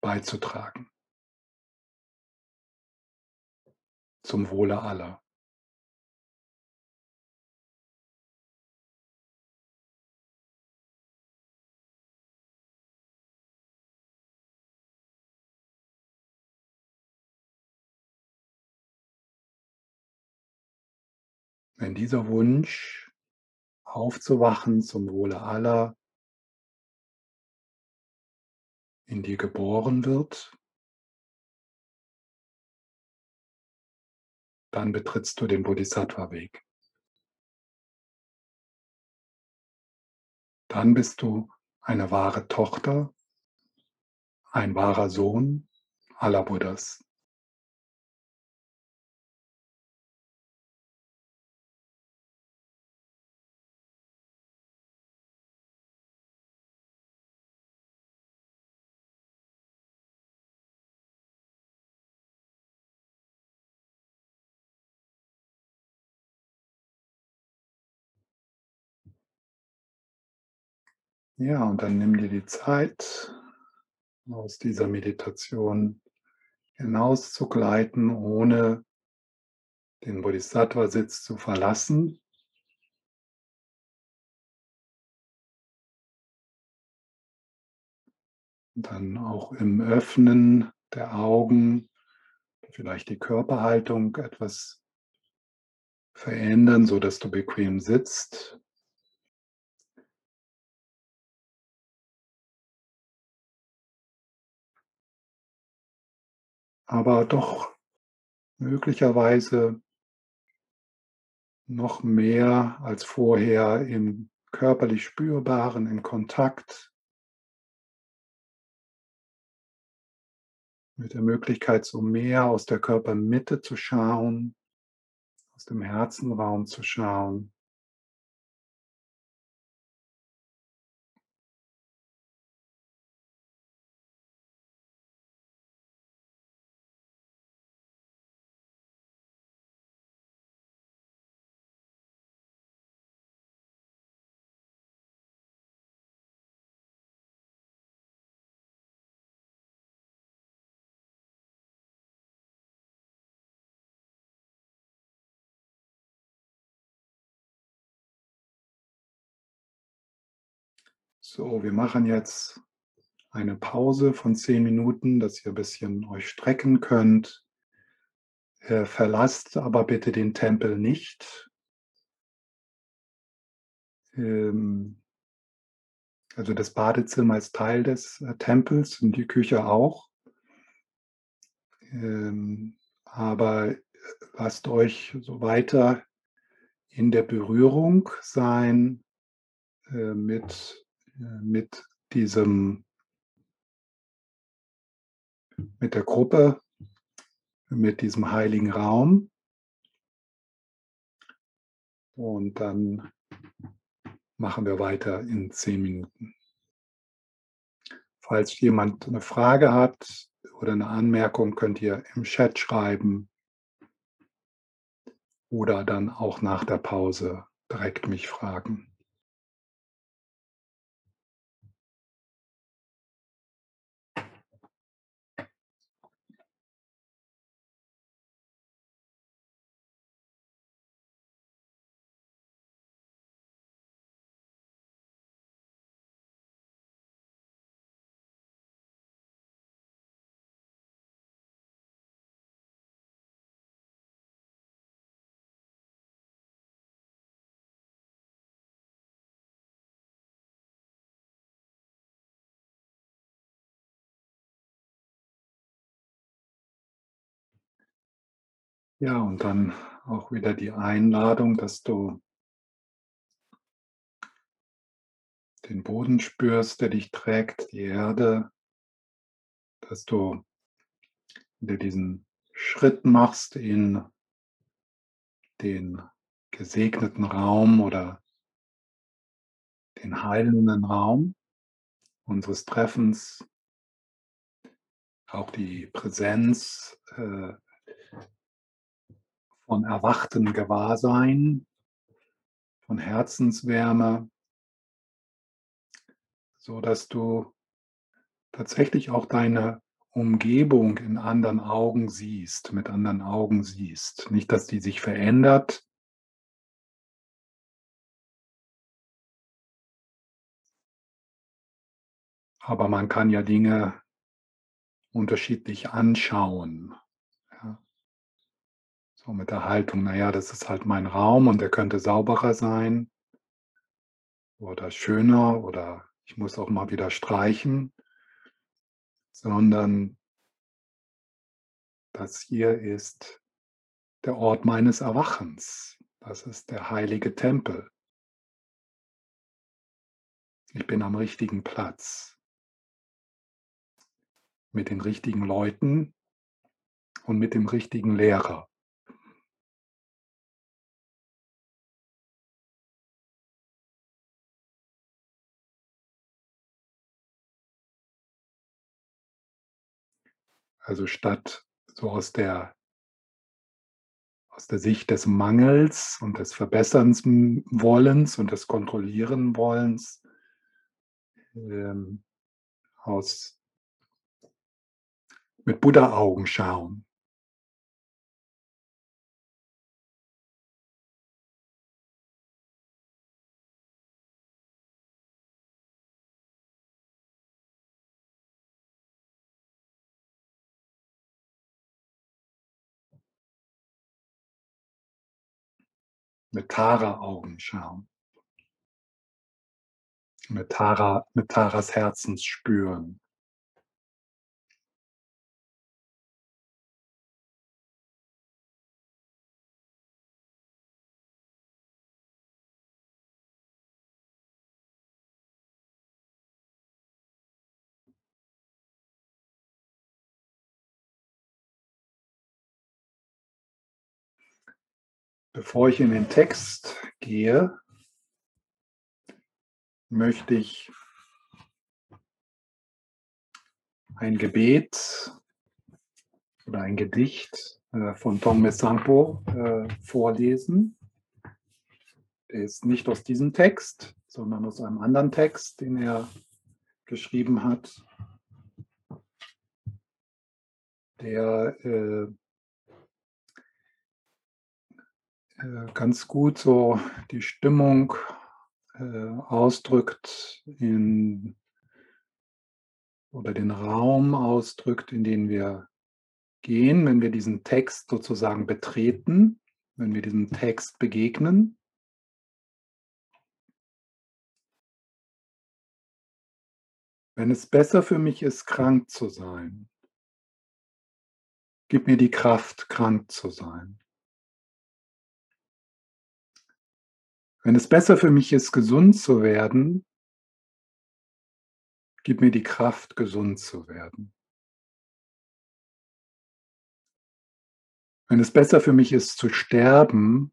beizutragen. Zum Wohle aller. Wenn dieser Wunsch aufzuwachen zum Wohle aller in dir geboren wird, dann betrittst du den Bodhisattva-Weg. Dann bist du eine wahre Tochter, ein wahrer Sohn aller Buddhas. Ja, und dann nimm dir die Zeit, aus dieser Meditation hinaus zu gleiten, ohne den Bodhisattva-Sitz zu verlassen. Dann auch im Öffnen der Augen, vielleicht die Körperhaltung etwas verändern, sodass du bequem sitzt. Aber doch möglicherweise noch mehr als vorher im körperlich Spürbaren, im Kontakt mit der Möglichkeit, so mehr aus der Körpermitte zu schauen, aus dem Herzenraum zu schauen. So, wir machen jetzt eine Pause von zehn Minuten, dass ihr ein bisschen euch strecken könnt. Äh, verlasst aber bitte den Tempel nicht. Ähm, also das Badezimmer ist Teil des äh, Tempels und die Küche auch. Ähm, aber äh, lasst euch so weiter in der Berührung sein äh, mit mit diesem, mit der Gruppe, mit diesem heiligen Raum. Und dann machen wir weiter in zehn Minuten. Falls jemand eine Frage hat oder eine Anmerkung, könnt ihr im Chat schreiben oder dann auch nach der Pause direkt mich fragen. Ja, und dann auch wieder die Einladung, dass du den Boden spürst, der dich trägt, die Erde, dass du wieder diesen Schritt machst in den gesegneten Raum oder den heilenden Raum unseres Treffens, auch die Präsenz äh, von erwachtem Gewahrsein, von Herzenswärme, so dass du tatsächlich auch deine Umgebung in anderen Augen siehst, mit anderen Augen siehst. Nicht, dass die sich verändert, aber man kann ja Dinge unterschiedlich anschauen. So mit der Haltung, naja, das ist halt mein Raum und der könnte sauberer sein oder schöner oder ich muss auch mal wieder streichen sondern das hier ist der Ort meines Erwachens. Das ist der heilige Tempel. Ich bin am richtigen Platz mit den richtigen Leuten und mit dem richtigen Lehrer. Also statt so aus der, aus der Sicht des Mangels und des Verbesserns Wollens und des Kontrollieren Wollens, ähm, aus, mit Buddha-Augen schauen. Mit Tara-Augen schauen. Mit, Tara, mit Taras Herzens spüren. Bevor ich in den Text gehe, möchte ich ein Gebet oder ein Gedicht äh, von Tongme Sangpo äh, vorlesen. Der ist nicht aus diesem Text, sondern aus einem anderen Text, den er geschrieben hat, der äh, ganz gut so die Stimmung äh, ausdrückt in, oder den Raum ausdrückt, in den wir gehen, wenn wir diesen Text sozusagen betreten, wenn wir diesem Text begegnen. Wenn es besser für mich ist, krank zu sein, gib mir die Kraft, krank zu sein. Wenn es besser für mich ist, gesund zu werden, gib mir die Kraft, gesund zu werden. Wenn es besser für mich ist, zu sterben,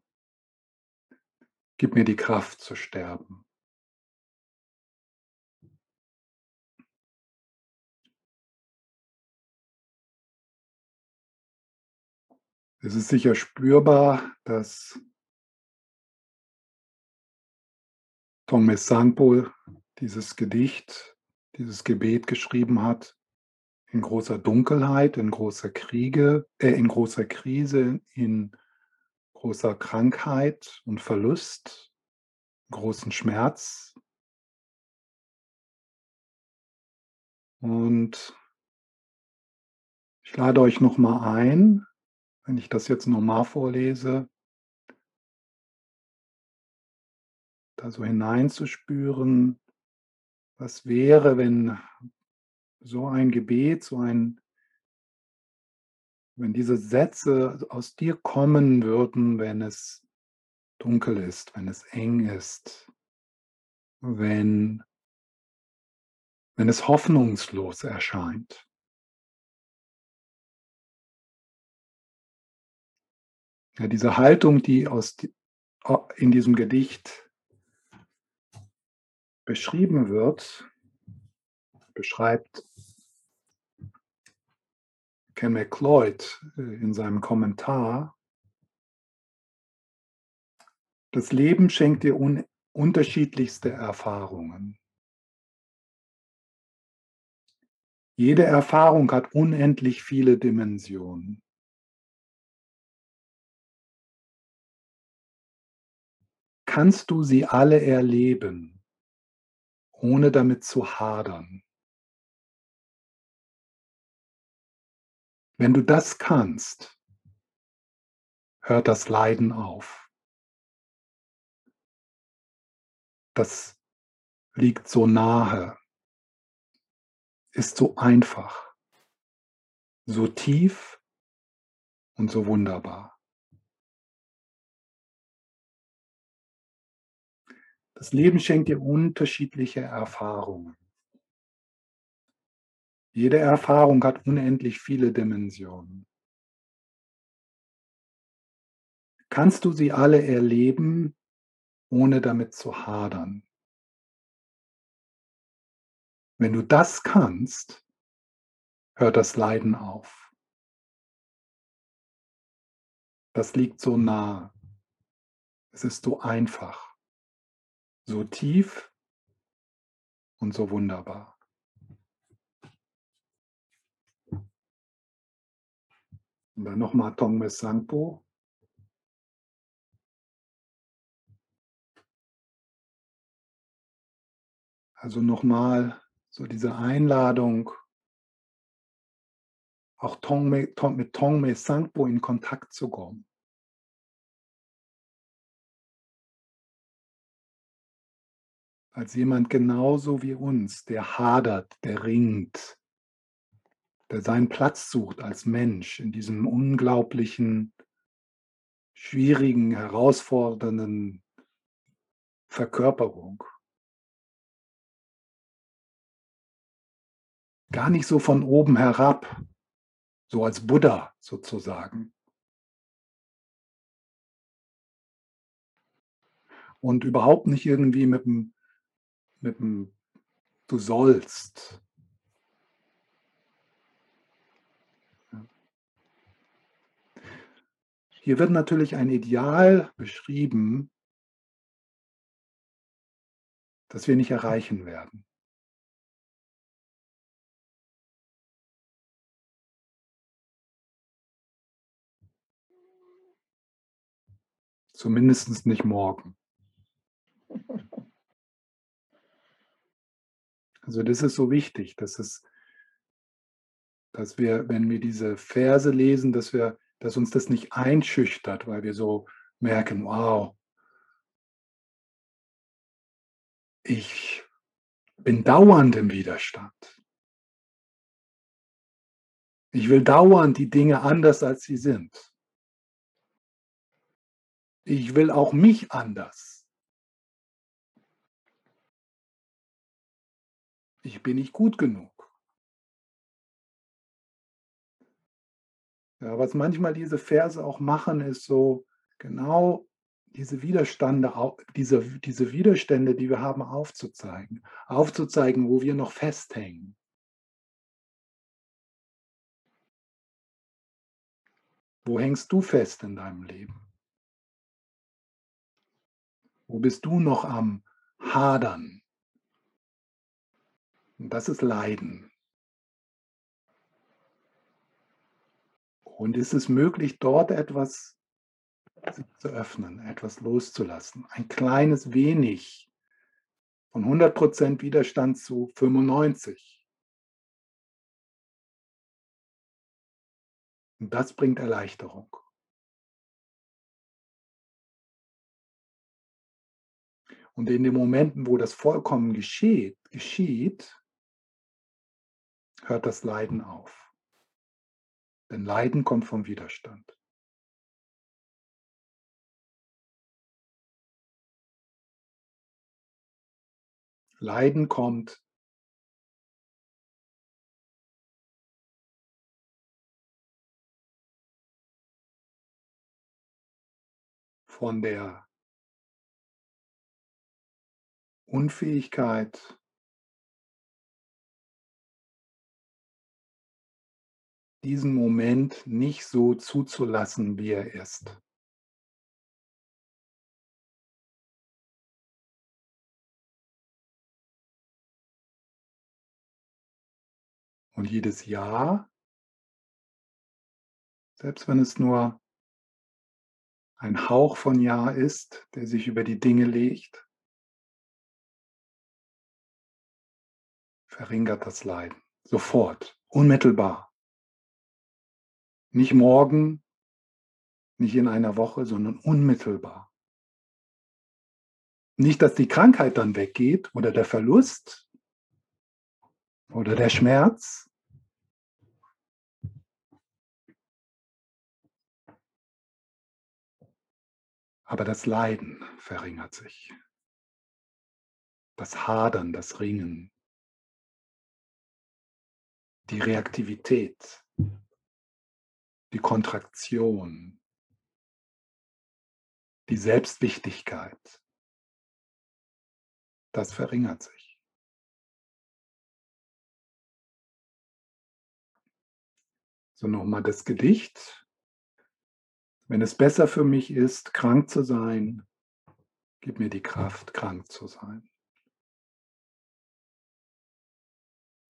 gib mir die Kraft zu sterben. Es ist sicher spürbar, dass Tongme Sanpo dieses Gedicht, dieses Gebet geschrieben hat, in großer Dunkelheit, in großer Kriege, äh, in großer Krise, in großer Krankheit und Verlust, großen Schmerz. Und ich lade euch nochmal ein, wenn ich das jetzt nochmal vorlese, da so hineinzuspüren, was wäre, wenn so ein Gebet, so ein, wenn diese Sätze aus dir kommen würden, wenn es dunkel ist, wenn es eng ist, wenn, wenn es hoffnungslos erscheint. Ja, diese Haltung, die aus, in diesem Gedicht beschrieben wird, beschreibt Ken McLeod äh, in seinem Kommentar, das Leben schenkt dir un unterschiedlichste Erfahrungen. Jede Erfahrung hat unendlich viele Dimensionen. Kannst du sie alle erleben, ohne damit zu hadern? Wenn du das kannst, hört das Leiden auf. Das liegt so nahe, ist so einfach, so tief und so wunderbar. Das Leben schenkt dir unterschiedliche Erfahrungen. Jede Erfahrung hat unendlich viele Dimensionen. Kannst du sie alle erleben, ohne damit zu hadern? Wenn du das kannst, hört das Leiden auf. Das liegt so nah. Es ist so einfach, so tief und so wunderbar. Und dann nochmal Tongme Sangpo. Also nochmal so diese Einladung, auch Tongme, Tong, mit Tongme Sangpo in Kontakt zu kommen. Als jemand genauso wie uns, der hadert, der ringt, der seinen Platz sucht als Mensch in diesem unglaublichen, schwierigen, herausfordernden Verkörperung. Gar nicht so von oben herab, so als Buddha sozusagen. Und überhaupt nicht irgendwie mit dem, mit dem Du sollst, Hier wird natürlich ein Ideal beschrieben, das wir nicht erreichen werden. Zumindest nicht morgen. Also das ist so wichtig, dass es, dass wir, wenn wir diese Verse lesen, dass wir dass uns das nicht einschüchtert, weil wir so merken, wow, ich bin dauernd im Widerstand. Ich will dauernd die Dinge anders, als sie sind. Ich will auch mich anders. Ich bin nicht gut genug. Ja, was manchmal diese Verse auch machen, ist so genau diese Widerstände, diese, diese Widerstände, die wir haben, aufzuzeigen. Aufzuzeigen, wo wir noch festhängen. Wo hängst du fest in deinem Leben? Wo bist du noch am Hadern? Und das ist Leiden. Und ist es möglich, dort etwas zu öffnen, etwas loszulassen? Ein kleines wenig von 100% Widerstand zu 95. Und das bringt Erleichterung. Und in den Momenten, wo das vollkommen geschieht, geschieht, hört das Leiden auf. Denn Leiden kommt vom Widerstand. Leiden kommt von der Unfähigkeit, diesen Moment nicht so zuzulassen, wie er ist. Und jedes Jahr, selbst wenn es nur ein Hauch von Jahr ist, der sich über die Dinge legt, verringert das Leiden. Sofort, unmittelbar. Nicht morgen, nicht in einer Woche, sondern unmittelbar. Nicht, dass die Krankheit dann weggeht oder der Verlust oder der Schmerz, Aber das Leiden verringert sich. Das Hadern, das Ringen, die Reaktivität, die Kontraktion, die Selbstwichtigkeit, das verringert sich. So nochmal das Gedicht. Wenn es besser für mich ist, krank zu sein, gib mir die Kraft, krank zu sein.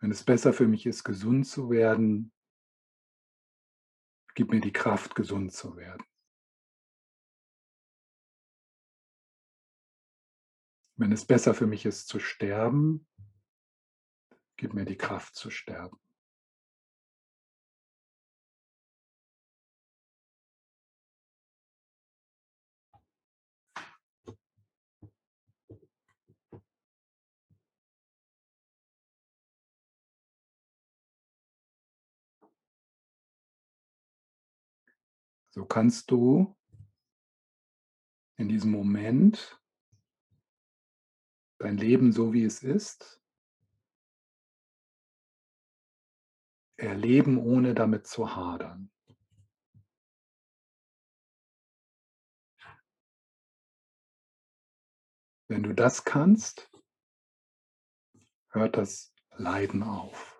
Wenn es besser für mich ist, gesund zu werden, gib mir die Kraft, gesund zu werden. Wenn es besser für mich ist, zu sterben, gib mir die Kraft zu sterben. So kannst du in diesem Moment dein Leben so wie es ist erleben, ohne damit zu hadern. Wenn du das kannst, hört das Leiden auf.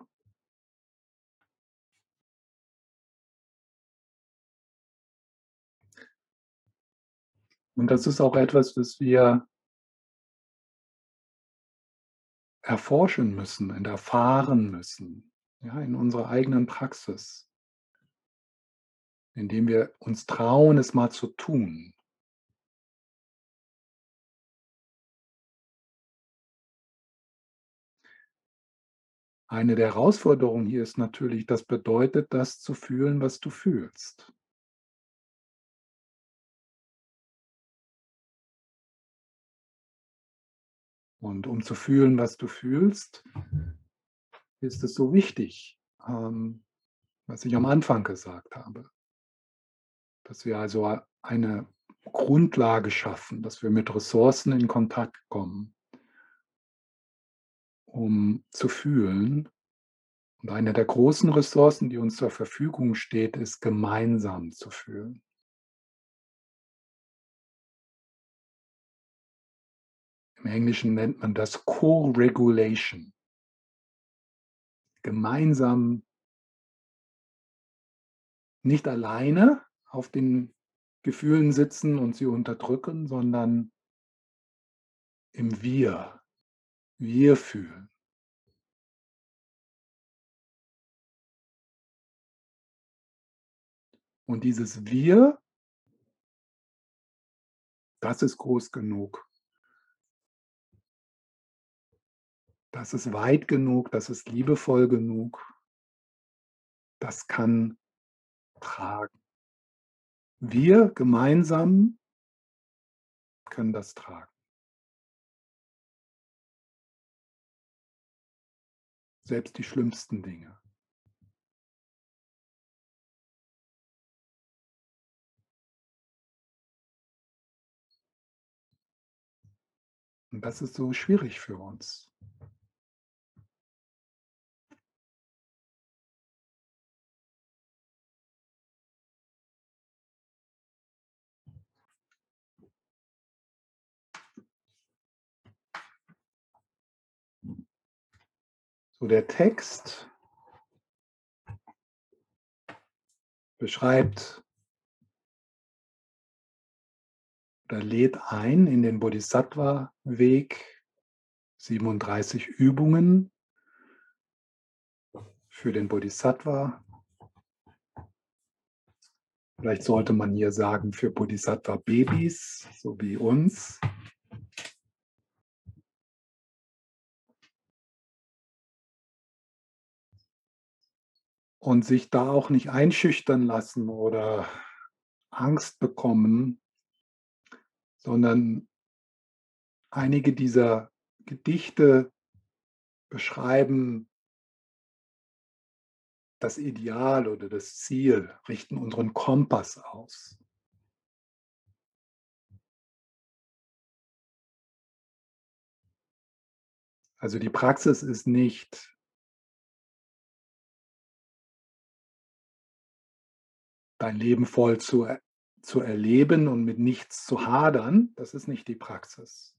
Und das ist auch etwas, was wir erforschen müssen und erfahren müssen, ja, in unserer eigenen Praxis, indem wir uns trauen, es mal zu tun. Eine der Herausforderungen hier ist natürlich, das bedeutet, das zu fühlen, was du fühlst. Und um zu fühlen, was du fühlst, ist es so wichtig, ähm, was ich am Anfang gesagt habe, dass wir also eine Grundlage schaffen, dass wir mit Ressourcen in Kontakt kommen, um zu fühlen. Und eine der großen Ressourcen, die uns zur Verfügung steht, ist gemeinsam zu fühlen. Im Englischen nennt man das Co-Regulation. Gemeinsam, nicht alleine auf den Gefühlen sitzen und sie unterdrücken, sondern im Wir, Wir fühlen. Und dieses Wir, das ist groß genug. Das ist weit genug, das ist liebevoll genug. Das kann tragen. Wir gemeinsam können das tragen. Selbst die schlimmsten Dinge. Und das ist so schwierig für uns. So der Text beschreibt oder lädt ein in den Bodhisattva-Weg 37 Übungen für den Bodhisattva. Vielleicht sollte man hier sagen für Bodhisattva-Babys, so wie uns. Und sich da auch nicht einschüchtern lassen oder Angst bekommen, sondern einige dieser Gedichte beschreiben das Ideal oder das Ziel, richten unseren Kompass aus. Also die Praxis ist nicht dein Leben voll zu, zu erleben und mit nichts zu hadern, das ist nicht die Praxis.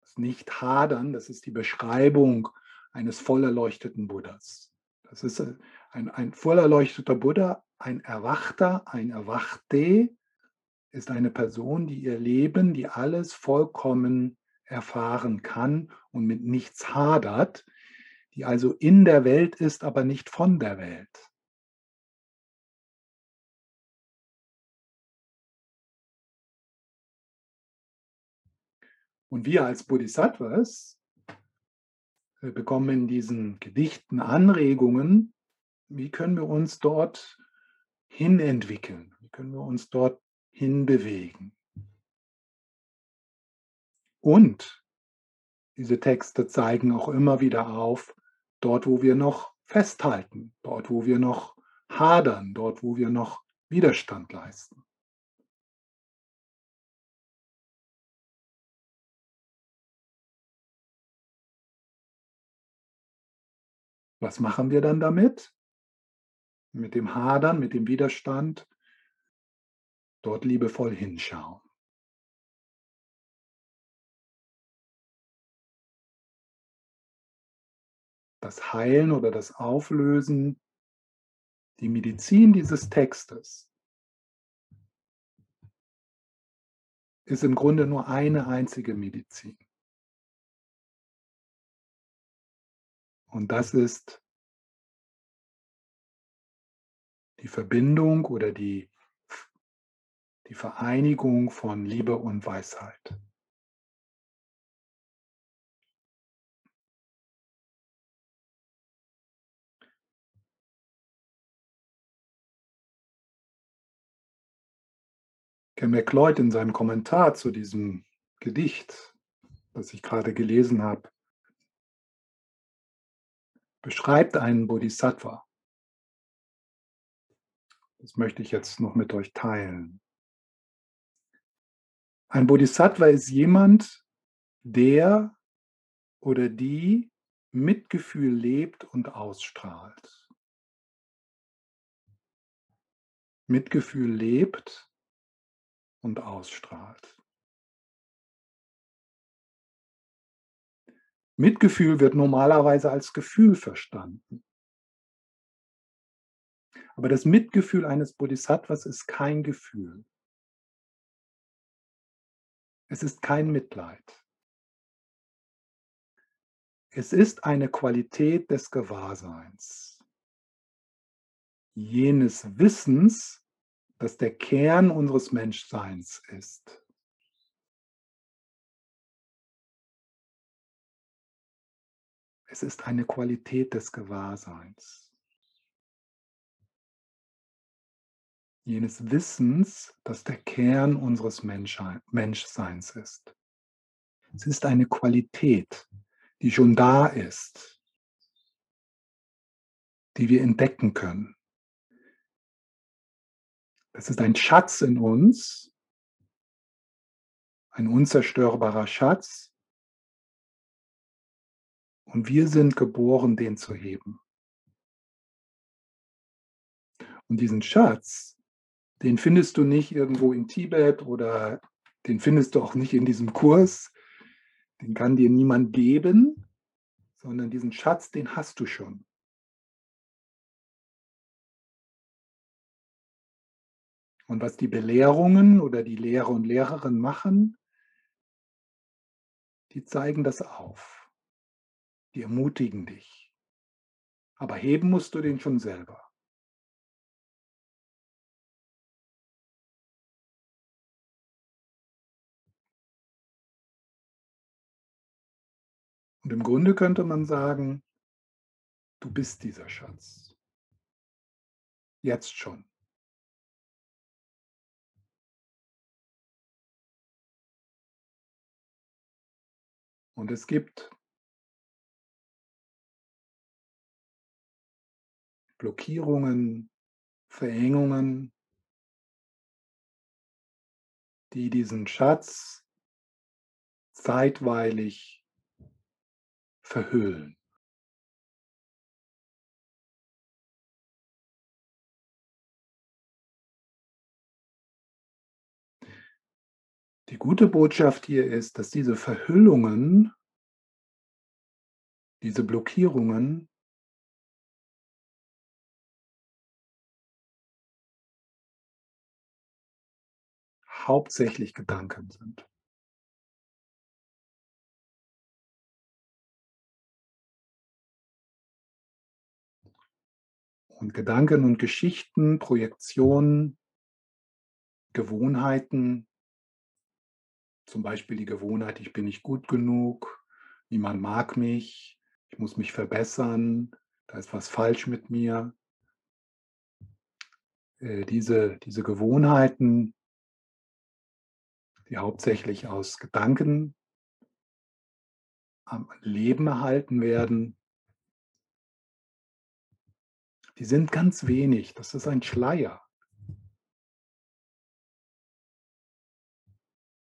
Das nicht hadern, das ist die Beschreibung eines voll erleuchteten Buddhas. Das ist äh, ein, ein voll erleuchteter Buddha, ein Erwachter, ein Erwachte, ist eine Person, die ihr Leben, die alles vollkommen erfahren kann und mit nichts hadert, die also in der Welt ist, aber nicht von der Welt. Und wir als Bodhisattvas äh, bekommen in diesen Gedichten Anregungen, wie können wir uns dort hinentwickeln, wie können wir uns dort hinbewegen. Und diese Texte zeigen auch immer wieder auf, dort wo wir noch festhalten, dort wo wir noch hadern, dort wo wir noch Widerstand leisten. Was machen wir dann damit? Mit dem Hadern, mit dem Widerstand, dort liebevoll hinschauen. Das Heilen oder das Auflösen, die Medizin dieses Textes ist im Grunde nur eine einzige Medizin. Und das ist die Verbindung oder die, die Vereinigung von Liebe und Weisheit. Ken MacLeod in seinem Kommentar zu diesem Gedicht, das ich gerade gelesen habe, beschreibt einen Bodhisattva. Das möchte ich jetzt noch mit euch teilen. Ein Bodhisattva ist jemand, der oder die Mitgefühl lebt und ausstrahlt. Mitgefühl lebt und ausstrahlt. Mitgefühl wird normalerweise als Gefühl verstanden. Aber das Mitgefühl eines Bodhisattvas ist kein Gefühl. Es ist kein Mitleid. Es ist eine Qualität des Gewahrseins. Jenes Wissens, das der Kern unseres Menschseins ist. Es ist eine Qualität des Gewahrseins. Jenes Wissens, das der Kern unseres Menschseins ist. Es ist eine Qualität, die schon da ist, die wir entdecken können. Es ist ein Schatz in uns, ein unzerstörbarer Schatz. Und wir sind geboren, den zu heben. Und diesen Schatz, den findest du nicht irgendwo in Tibet oder den findest du auch nicht in diesem Kurs. Den kann dir niemand geben, sondern diesen Schatz, den hast du schon. Und was die Belehrungen oder die Lehrer und Lehrerinnen machen, die zeigen das auf. Die ermutigen dich. Aber heben musst du den schon selber. Und im Grunde könnte man sagen, du bist dieser Schatz. Jetzt schon. Und es gibt Blockierungen, Verengungen, die diesen Schatz zeitweilig verhüllen. Die gute Botschaft hier ist, dass diese Verhüllungen, diese Blockierungen hauptsächlich Gedanken sind. Und Gedanken und Geschichten, Projektionen, Gewohnheiten, zum Beispiel die Gewohnheit, ich bin nicht gut genug, niemand mag mich, ich muss mich verbessern, da ist was falsch mit mir. Äh, diese, diese Gewohnheiten, die hauptsächlich aus Gedanken am Leben erhalten werden, die sind ganz wenig, das ist ein Schleier.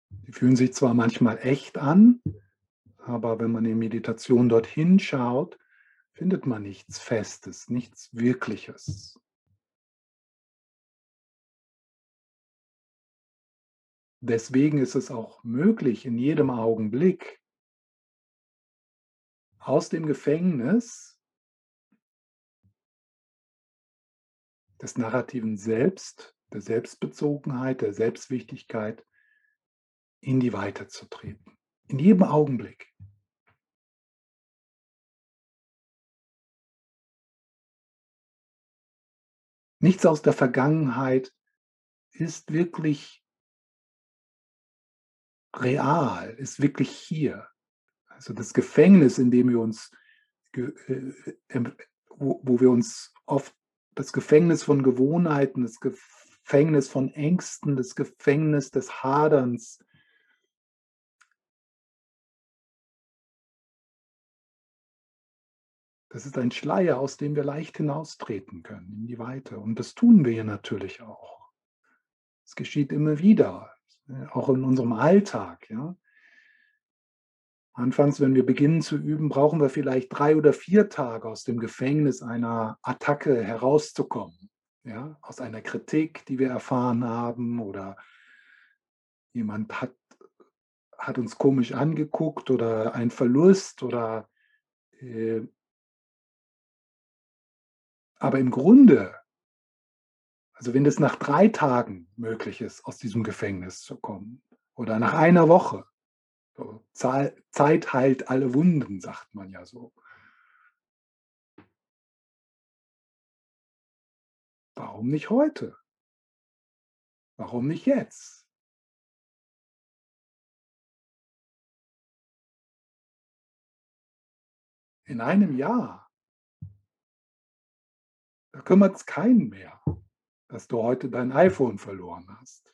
Die fühlen sich zwar manchmal echt an, aber wenn man in Meditation dorthin schaut, findet man nichts Festes, nichts Wirkliches. Deswegen ist es auch möglich, in jedem Augenblick aus dem Gefängnis des narrativen Selbst, der Selbstbezogenheit, der Selbstwichtigkeit in die Weite zu treten. In jedem Augenblick. Nichts aus der Vergangenheit ist wirklich real, ist wirklich hier. Also das Gefängnis, in dem wir uns, äh, wo, wir uns oft das Gefängnis von Gewohnheiten, das Gefängnis von Ängsten, das Gefängnis des Haderns, Das ist ein Schleier, aus dem wir leicht hinaustreten können in die Weite. Und das tun wir natürlich auch. Es geschieht immer wieder, auch in unserem Alltag. Ja. Anfangs, wenn wir beginnen zu üben, brauchen wir vielleicht drei oder vier Tage aus dem Gefängnis einer Attacke herauszukommen. Ja, aus einer Kritik, die wir erfahren haben oder jemand hat, hat uns komisch angeguckt oder ein Verlust oder äh, aber im Grunde, also wenn es nach drei Tagen möglich ist, aus diesem Gefängnis zu kommen oder nach einer Woche, so, Zeit heilt alle Wunden, sagt man ja so. Warum nicht heute? Warum nicht jetzt? In einem Jahr da kümmert es keinen mehr, dass du heute dein iPhone verloren hast.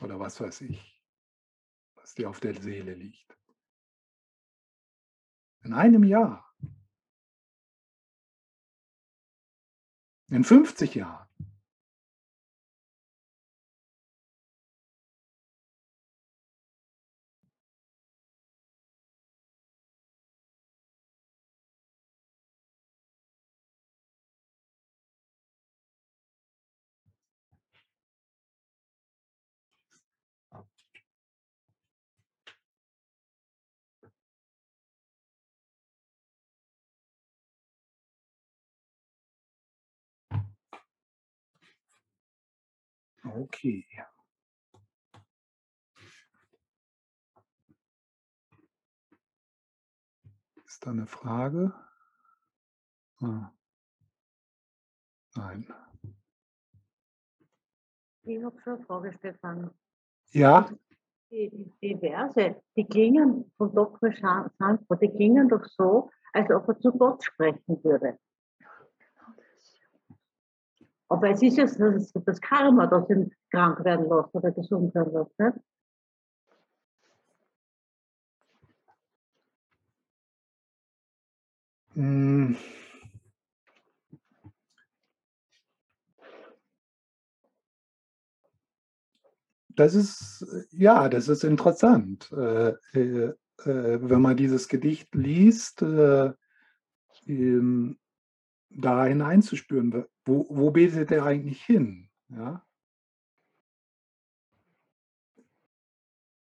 Oder was weiß ich, was dir auf der Seele liegt. In einem Jahr. In 50 Jahren. Okay. Ist da eine Frage? Ah. Nein. Ich habe schon eine Frage, Stefan. Ja, Die, die Verse, die klingen von Dr. Sanfo, die klingen doch so, als ob er zu Gott sprechen würde. Aber es ist jetzt das, das Karma, das ihn krank werden lässt oder gesund werden lässt. Nicht? mm. Das ist, ja, das ist interessant. Äh, äh, äh, wenn man dieses Gedicht liest, äh, da hineinzuspüren, wo, wo betet er eigentlich hin? Ja?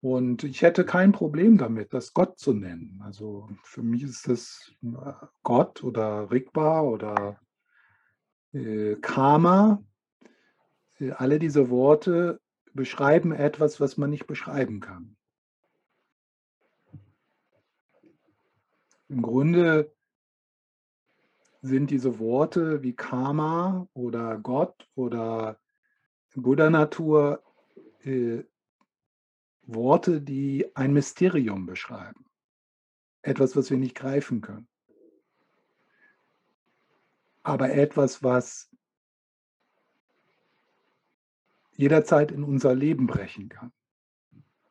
Und ich hätte kein Problem damit, das Gott zu nennen. Also für mich ist das äh, Gott oder Rigba oder äh, Karma. Äh, Alle diese Worte beschreiben etwas, was man nicht beschreiben kann. Im Grunde sind diese Worte wie Karma oder Gott oder Buddha-Natur äh, Worte, die ein Mysterium beschreiben. Etwas, was wir nicht greifen können. Aber etwas, was jederzeit in unser Leben brechen kann,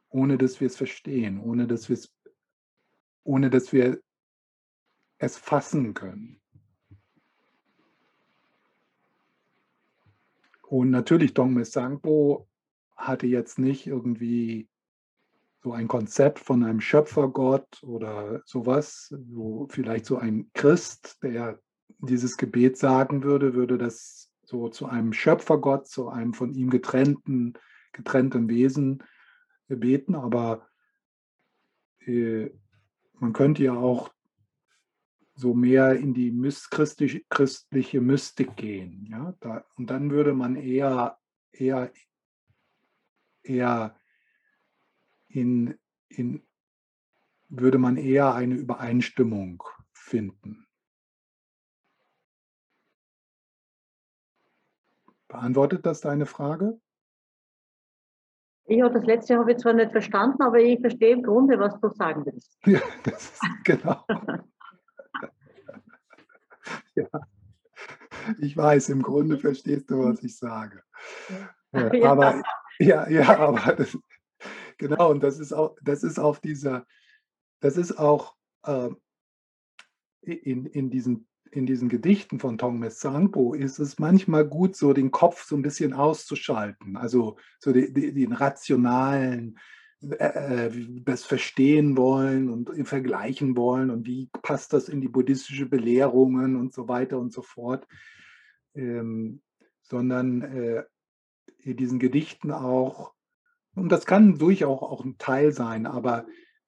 ohne dass wir es verstehen, ohne dass wir es, ohne dass wir es fassen können. Und natürlich Dongme Sangpo hatte jetzt nicht irgendwie so ein Konzept von einem Schöpfergott oder sowas, wo vielleicht so ein Christ, der dieses Gebet sagen würde, würde das so zu einem Schöpfergott, zu einem von ihm getrennten, getrennten Wesen beten. Aber äh, man könnte ja auch so mehr in die christliche, Mystik gehen. Ja? Da, und dann würde man eher, eher, eher in, in, würde man eher eine Übereinstimmung finden. Beantwortet das deine Frage? Ja, das letzte habe ich zwar nicht verstanden, aber ich verstehe im Grunde, was du sagen willst. Ja, das ist genau. ja. Ich weiß, im Grunde verstehst du, was ich sage. Ja, Ja. aber ja, ja, aber das, genau, und das ist auch, das ist auf dieser, das ist auch ähm, in, in, diesen, in diesen Gedichten von Tongmes Sangpo ist es manchmal gut, so den Kopf so ein bisschen auszuschalten, also so die, die, den rationalen, äh, äh, das verstehen wollen und vergleichen wollen und wie passt das in die buddhistische Belehrungen und so weiter und so fort, ähm, sondern äh, in diesen Gedichten auch, und das kann durchaus auch ein Teil sein, aber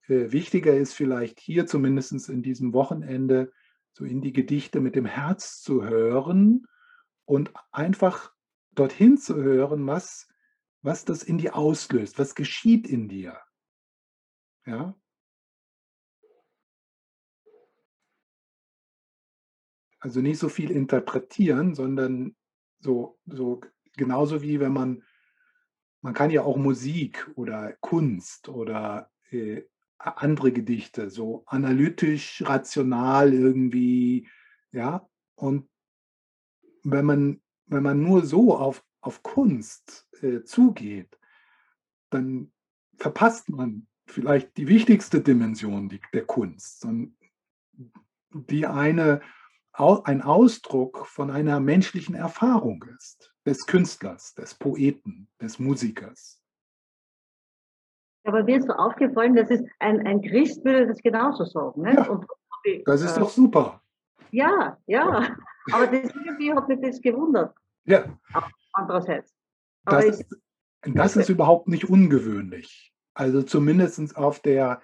äh, wichtiger ist vielleicht hier zumindest in diesem Wochenende so in die Gedichte mit dem Herz zu hören und einfach dorthin zu hören, was, was das in dir auslöst, was geschieht in dir. Ja? Also nicht so viel interpretieren, sondern so, so genauso wie wenn man, man kann ja auch Musik oder Kunst oder äh, andere Gedichte so analytisch, rational irgendwie, ja, und wenn man, wenn man nur so auf, auf Kunst äh, zugeht, dann verpasst man vielleicht die wichtigste Dimension die, der Kunst, die eine, ein Ausdruck von einer menschlichen Erfahrung ist, des Künstlers, des Poeten, des Musikers. Aber mir ist so aufgefallen, dass es ein, ein Christ würde das genauso sagen. Nicht? Ja, Und, Das ist äh, doch super. Ja, ja. Aber das irgendwie hat mich das gewundert, Ja, andererseits. Aber das ich, ist, das ist überhaupt nicht ungewöhnlich. Also zumindest auf der,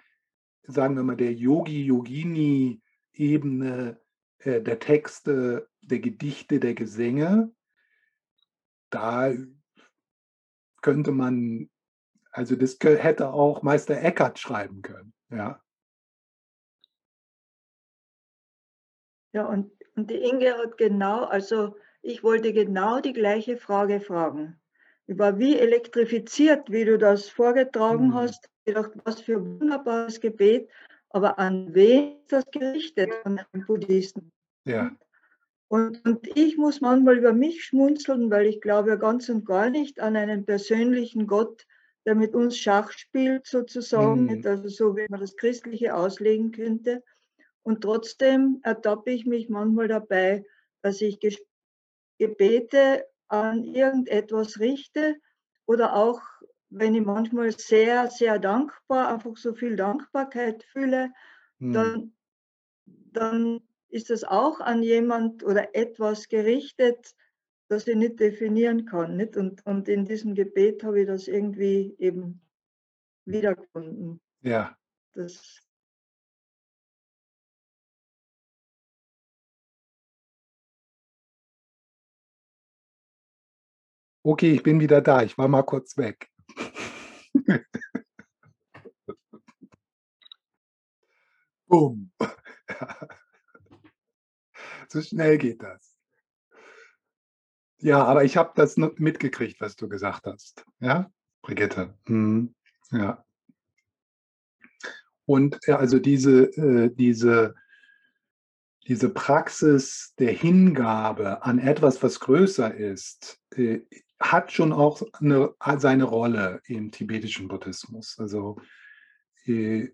sagen wir mal, der Yogi-Yogini-Ebene äh, der Texte, der Gedichte, der Gesänge, da könnte man, also das hätte auch Meister Eckhart schreiben können. Ja, Ja, und, und die Inge hat genau, also ich wollte genau die gleiche Frage fragen. Ich war wie elektrifiziert, wie du das vorgetragen Mhm. hast. Ich dachte, was für ein wunderbares Gebet. Aber an wen ist das gerichtet von den Buddhisten? ja, Und, und ich muss manchmal über mich schmunzeln, weil ich glaube ganz und gar nicht an einen persönlichen Gott, der mit uns Schach spielt, sozusagen, Mhm. also so wie man das Christliche auslegen könnte. Und trotzdem ertappe ich mich manchmal dabei, dass ich Gebete an irgendetwas richte oder auch, wenn ich manchmal sehr, sehr dankbar, einfach so viel Dankbarkeit fühle, hm, dann, dann ist das auch an jemand oder etwas gerichtet, das ich nicht definieren kann. Nicht? Und, und in diesem Gebet habe ich das irgendwie eben wiedergefunden. ja. Das, Okay, ich bin wieder da. Ich war mal kurz weg. Bumm. So schnell geht das. Ja, aber ich habe das mitgekriegt, was du gesagt hast. Ja, Brigitte. Mhm. Ja. Und ja, also diese, äh, diese, diese Praxis der Hingabe an etwas, was größer ist, äh, hat schon auch eine, seine Rolle im tibetischen Buddhismus. Also äh,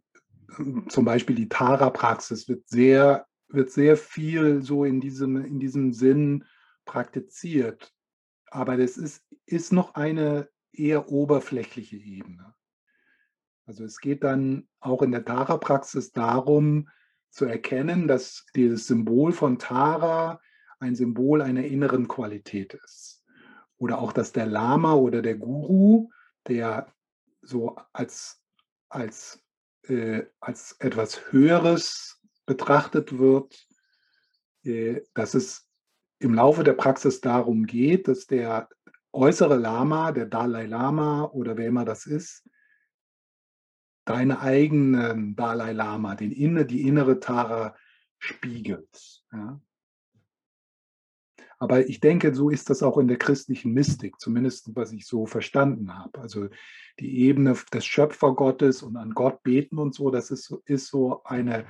zum Beispiel die Tara-Praxis wird sehr, wird sehr viel so in diesem, in diesem Sinn praktiziert. Aber das ist, ist noch eine eher oberflächliche Ebene. Also es geht dann auch in der Tara-Praxis darum zu erkennen, dass dieses Symbol von Tara ein Symbol einer inneren Qualität ist. Oder auch, dass der Lama oder der Guru, der so als, als, äh, als etwas Höheres betrachtet wird, äh, dass es im Laufe der Praxis darum geht, dass der äußere Lama, der Dalai Lama oder wer immer das ist, deine eigenen Dalai Lama, den die innere Tara spiegelt. Ja. Aber ich denke, so ist das auch in der christlichen Mystik, zumindest was ich so verstanden habe. Also die Ebene des Schöpfergottes und an Gott beten und so, das ist, so- ist so eine,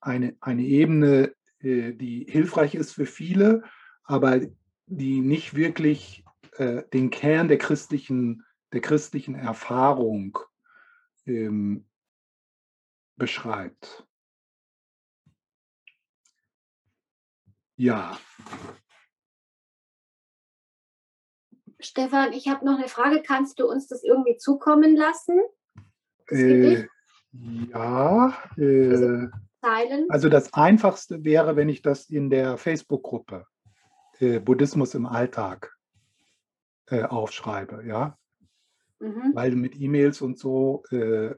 eine, eine Ebene, äh, die hilfreich ist für viele, aber die nicht wirklich äh, den Kern der christlichen, der christlichen Erfahrung ähm, beschreibt. Ja, Stefan, ich habe noch eine Frage. Kannst du uns das irgendwie zukommen lassen? Das äh, ja. Äh, Zeilen? also das Einfachste wäre, wenn ich das in der Facebook-Gruppe äh, Buddhismus im Alltag äh, aufschreibe, ja. Mhm. weil mit E-Mails und so äh,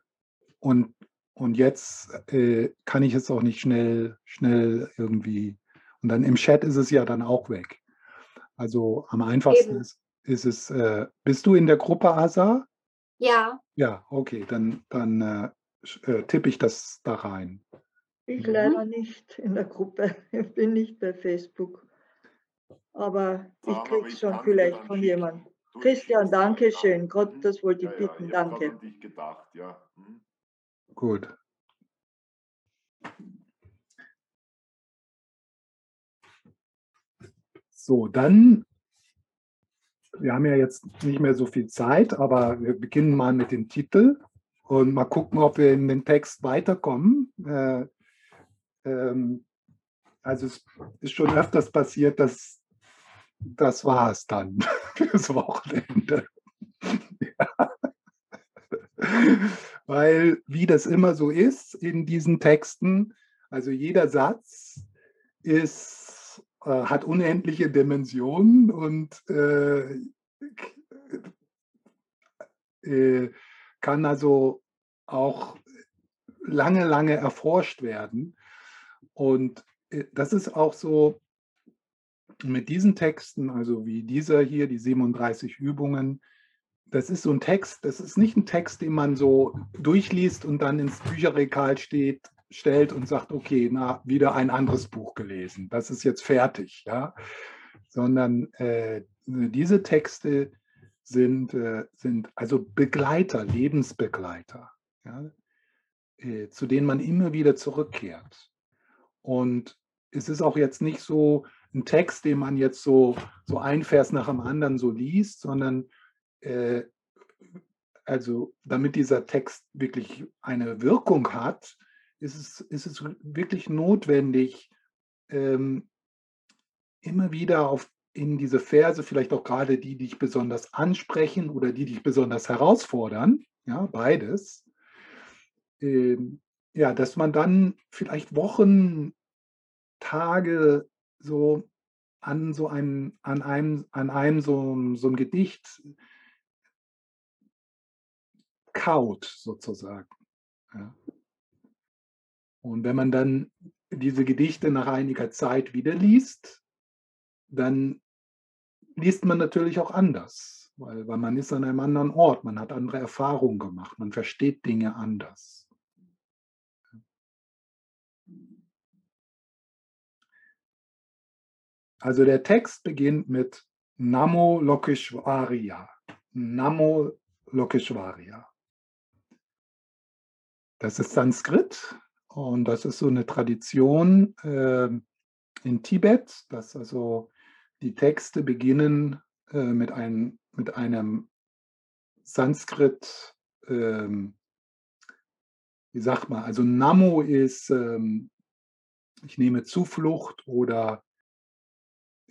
und, und jetzt äh, kann ich es auch nicht schnell, schnell irgendwie. Und dann im Chat ist es ja dann auch weg. Also am einfachsten Eben. ist, ist es, äh, bist du in der Gruppe Asa? Ja, Ja, okay, dann, dann äh, äh, tippe ich das da rein. ich Mhm. leider nicht in der Gruppe. Ich bin nicht bei Facebook. Aber ich krieg's ich schon vielleicht von jemandem. Ich Christian, danke schön. Gott, das wollte ich Ja, ja, bitten. ich hab grad Danke. an dich gedacht, ja. Mhm. Gut. So, dann, wir haben ja jetzt nicht mehr so viel Zeit, aber wir beginnen mal mit dem Titel und mal gucken, ob wir in den Text weiterkommen. Äh, ähm, also es ist schon öfters passiert, dass das war es dann fürs Wochenende. Weil, wie das immer so ist in diesen Texten, also jeder Satz ist, äh, hat unendliche Dimensionen und äh, äh, kann also auch lange, lange erforscht werden. Und äh, das ist auch so mit diesen Texten, also wie dieser hier, die 37 Übungen, das ist so ein Text, das ist nicht ein Text, den man so durchliest und dann ins Bücherregal steht, stellt und sagt, okay, na, wieder ein anderes Buch gelesen. Das ist jetzt fertig, ja. Sondern äh, diese Texte sind, äh, sind also Begleiter, Lebensbegleiter, ja, äh, zu denen man immer wieder zurückkehrt. Und es ist auch jetzt nicht so ein Text, den man jetzt so, so ein Vers nach dem anderen so liest, sondern äh, also damit dieser Text wirklich eine Wirkung hat, ist es, ist es wirklich notwendig, ähm, immer wieder auf, in diese Verse, vielleicht auch gerade die, die dich besonders ansprechen oder die dich besonders herausfordern, ja, beides, ähm, ja, dass man dann vielleicht Wochen, Tage so an so einem, an einem, an einem so, so ein Gedicht kaut sozusagen. Ja. Und wenn man dann diese Gedichte nach einiger Zeit wieder liest, dann liest man natürlich auch anders, weil, weil man ist an einem anderen Ort, man hat andere Erfahrungen gemacht, man versteht Dinge anders. Also der Text beginnt mit Namo Lokeshvarya. Namo Lokeshvarya. Das ist Sanskrit und das ist so eine Tradition äh, in Tibet, dass also die Texte beginnen äh, mit, ein, mit einem Sanskrit, ähm, wie sagt man, also Namo ist, ähm, ich nehme Zuflucht oder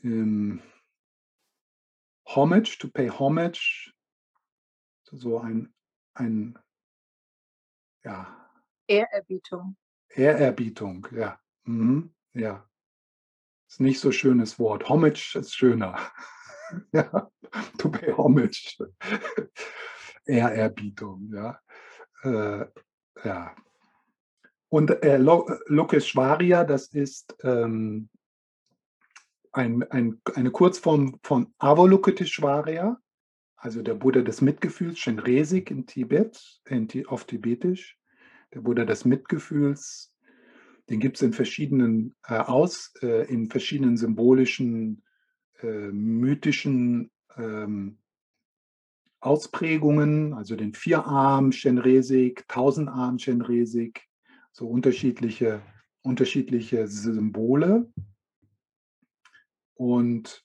ähm, Homage, to pay homage, so ein, ein ja, Ehrerbietung. Ehrerbietung, ja. Mhm. Ja. Ist nicht so schönes Wort. Homage ist schöner. ja. To pay homage. Ehrerbietung, ja. Äh, ja. Und äh, Lokeshvarya, das ist ähm, ein, ein, eine Kurzform von Avalokiteshvarya, also der Buddha des Mitgefühls, Shenresik in Tibet, in, auf Tibetisch der Buddha des Mitgefühls. Den gibt es in verschiedenen äh, aus, äh, in verschiedenen symbolischen, äh, mythischen ähm, Ausprägungen, also den Vierarm Shenresik, Tausendarm Shenresik, so unterschiedliche, unterschiedliche Symbole. Und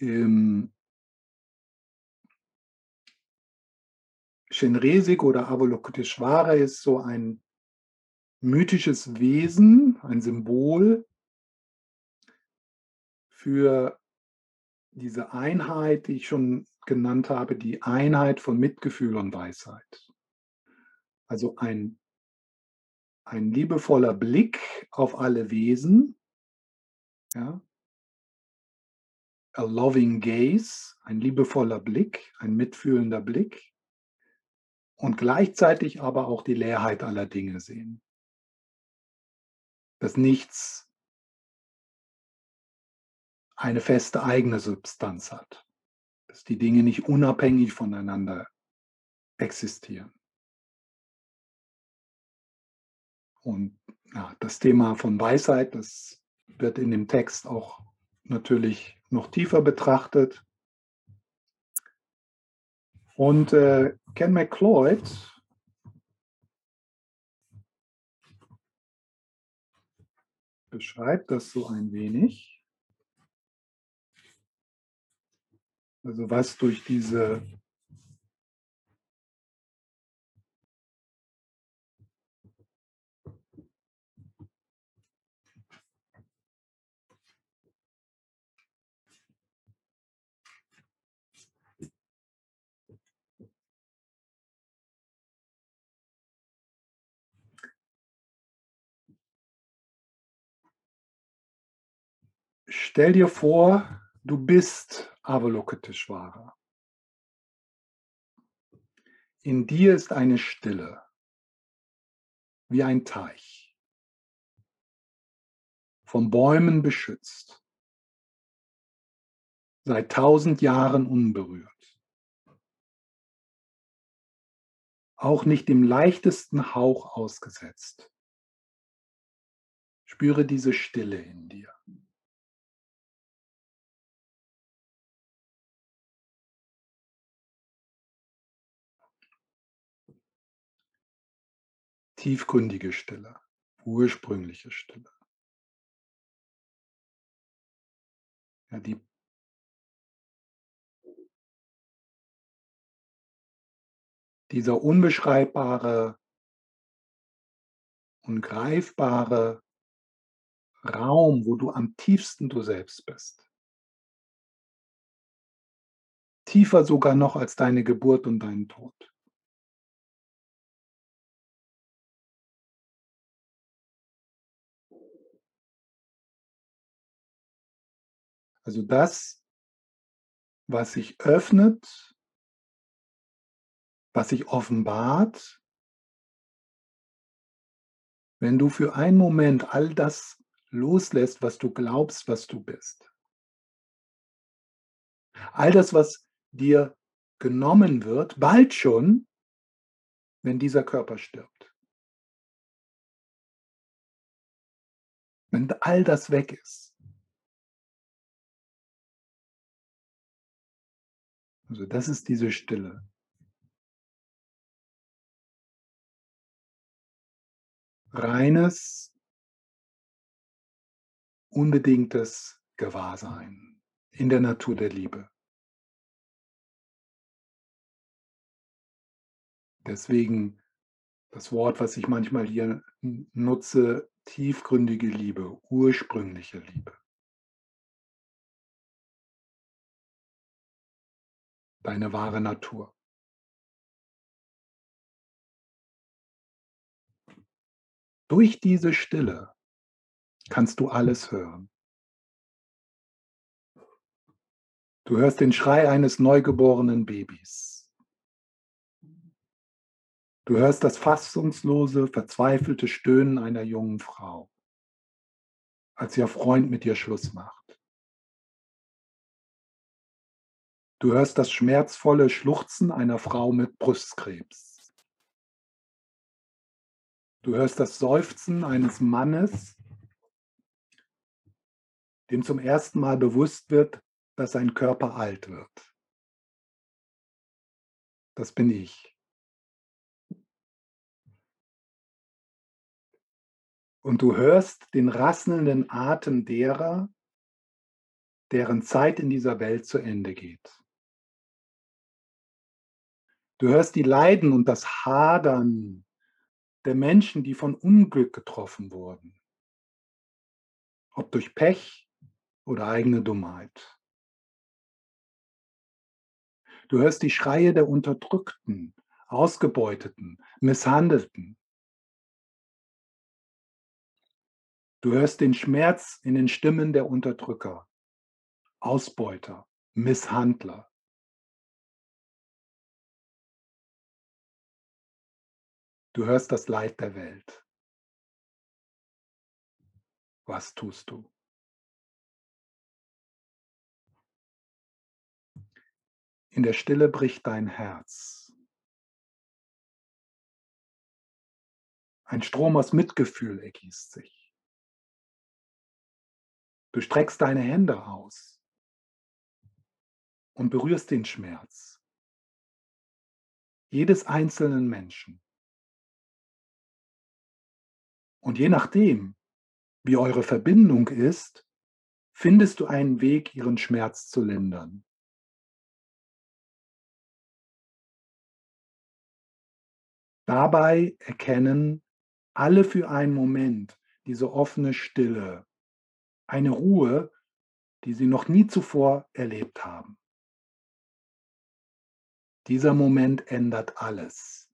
im, Shenresik oder Avalokiteshvara ist so ein mythisches Wesen, ein Symbol für diese Einheit, die ich schon genannt habe, die Einheit von Mitgefühl und Weisheit. Also ein, ein liebevoller Blick auf alle Wesen, ja, a loving gaze, ein liebevoller Blick, ein mitfühlender Blick und gleichzeitig aber auch die Leerheit aller Dinge sehen. Dass nichts eine feste eigene Substanz hat. Dass die Dinge nicht unabhängig voneinander existieren. Und ja, das Thema von Weisheit, das wird in dem Text auch natürlich noch tiefer betrachtet. Und äh, Ken McLeod beschreibt das so ein wenig. Also was durch diese Stell dir vor, du bist Avalokiteshvara. In dir ist eine Stille, wie ein Teich, von Bäumen beschützt. seit tausend Jahren unberührt. Auch nicht dem leichtesten Hauch ausgesetzt. Spüre diese Stille in dir. Tiefgründige Stille, ursprüngliche Stille. Ja, die dieser unbeschreibbare, ungreifbare Raum, wo du am tiefsten du selbst bist. Tiefer sogar noch als deine Geburt und dein Tod. Also das, was sich öffnet, was sich offenbart, wenn du für einen Moment all das loslässt, was du glaubst, was du bist. All das, was dir genommen wird, bald schon, wenn dieser Körper stirbt. Wenn all das weg ist. Also das ist diese Stille. Reines, unbedingtes Gewahrsein in der Natur der Liebe. Deswegen das Wort, was ich manchmal hier nutze, tiefgründige Liebe, ursprüngliche Liebe. Deine wahre Natur. Durch diese Stille kannst du alles hören. Du hörst den Schrei eines neugeborenen Babys. Du hörst das fassungslose, verzweifelte Stöhnen einer jungen Frau, als ihr Freund mit ihr Schluss macht. Du hörst das schmerzvolle Schluchzen einer Frau mit Brustkrebs. Du hörst das Seufzen eines Mannes, dem zum ersten Mal bewusst wird, dass sein Körper alt wird. Das bin ich. Und du hörst den rasselnden Atem derer, deren Zeit in dieser Welt zu Ende geht. Du hörst die Leiden und das Hadern der Menschen, die von Unglück getroffen wurden. Ob durch Pech oder eigene Dummheit. Du hörst die Schreie der Unterdrückten, Ausgebeuteten, Misshandelten. Du hörst den Schmerz in den Stimmen der Unterdrücker, Ausbeuter, Misshandler. Du hörst das Leid der Welt. Was tust du? In der Stille bricht dein Herz. Ein Strom aus Mitgefühl ergießt sich. Du streckst deine Hände aus und berührst den Schmerz jedes einzelnen Menschen. Und je nachdem, wie eure Verbindung ist, findest du einen Weg, ihren Schmerz zu lindern. Dabei erkennen alle für einen Moment diese offene Stille, eine Ruhe, die sie noch nie zuvor erlebt haben. Dieser Moment ändert alles.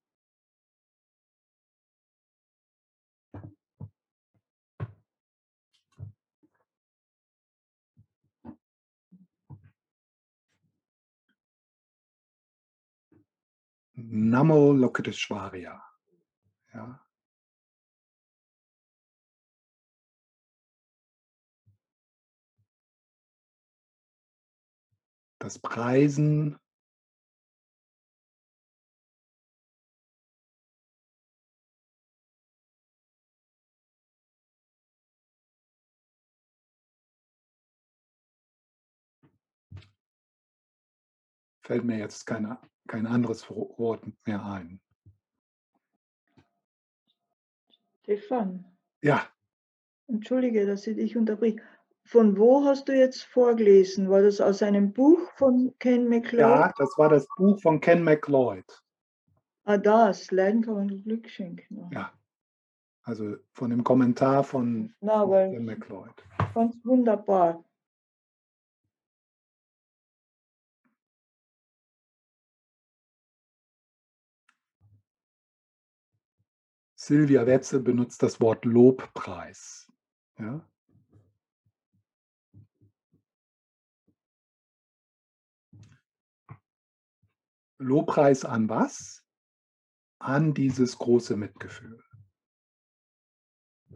Namo Lokiteshvarya. Ja. das Preisen, fällt mir jetzt keine, kein anderes Wort mehr ein. Stefan, Ja, entschuldige, dass ich dich unterbrich. Von wo hast du jetzt vorgelesen? War das aus einem Buch von Ken McLeod? ja, das war das Buch von Ken McLeod. Ah, das, Leiden kann man Glück schenken. Ja, also von dem Kommentar von, Na, Ken fand es wunderbar. Silvia Wetzel benutzt das Wort Lobpreis. Ja? Lobpreis an was? An dieses große Mitgefühl.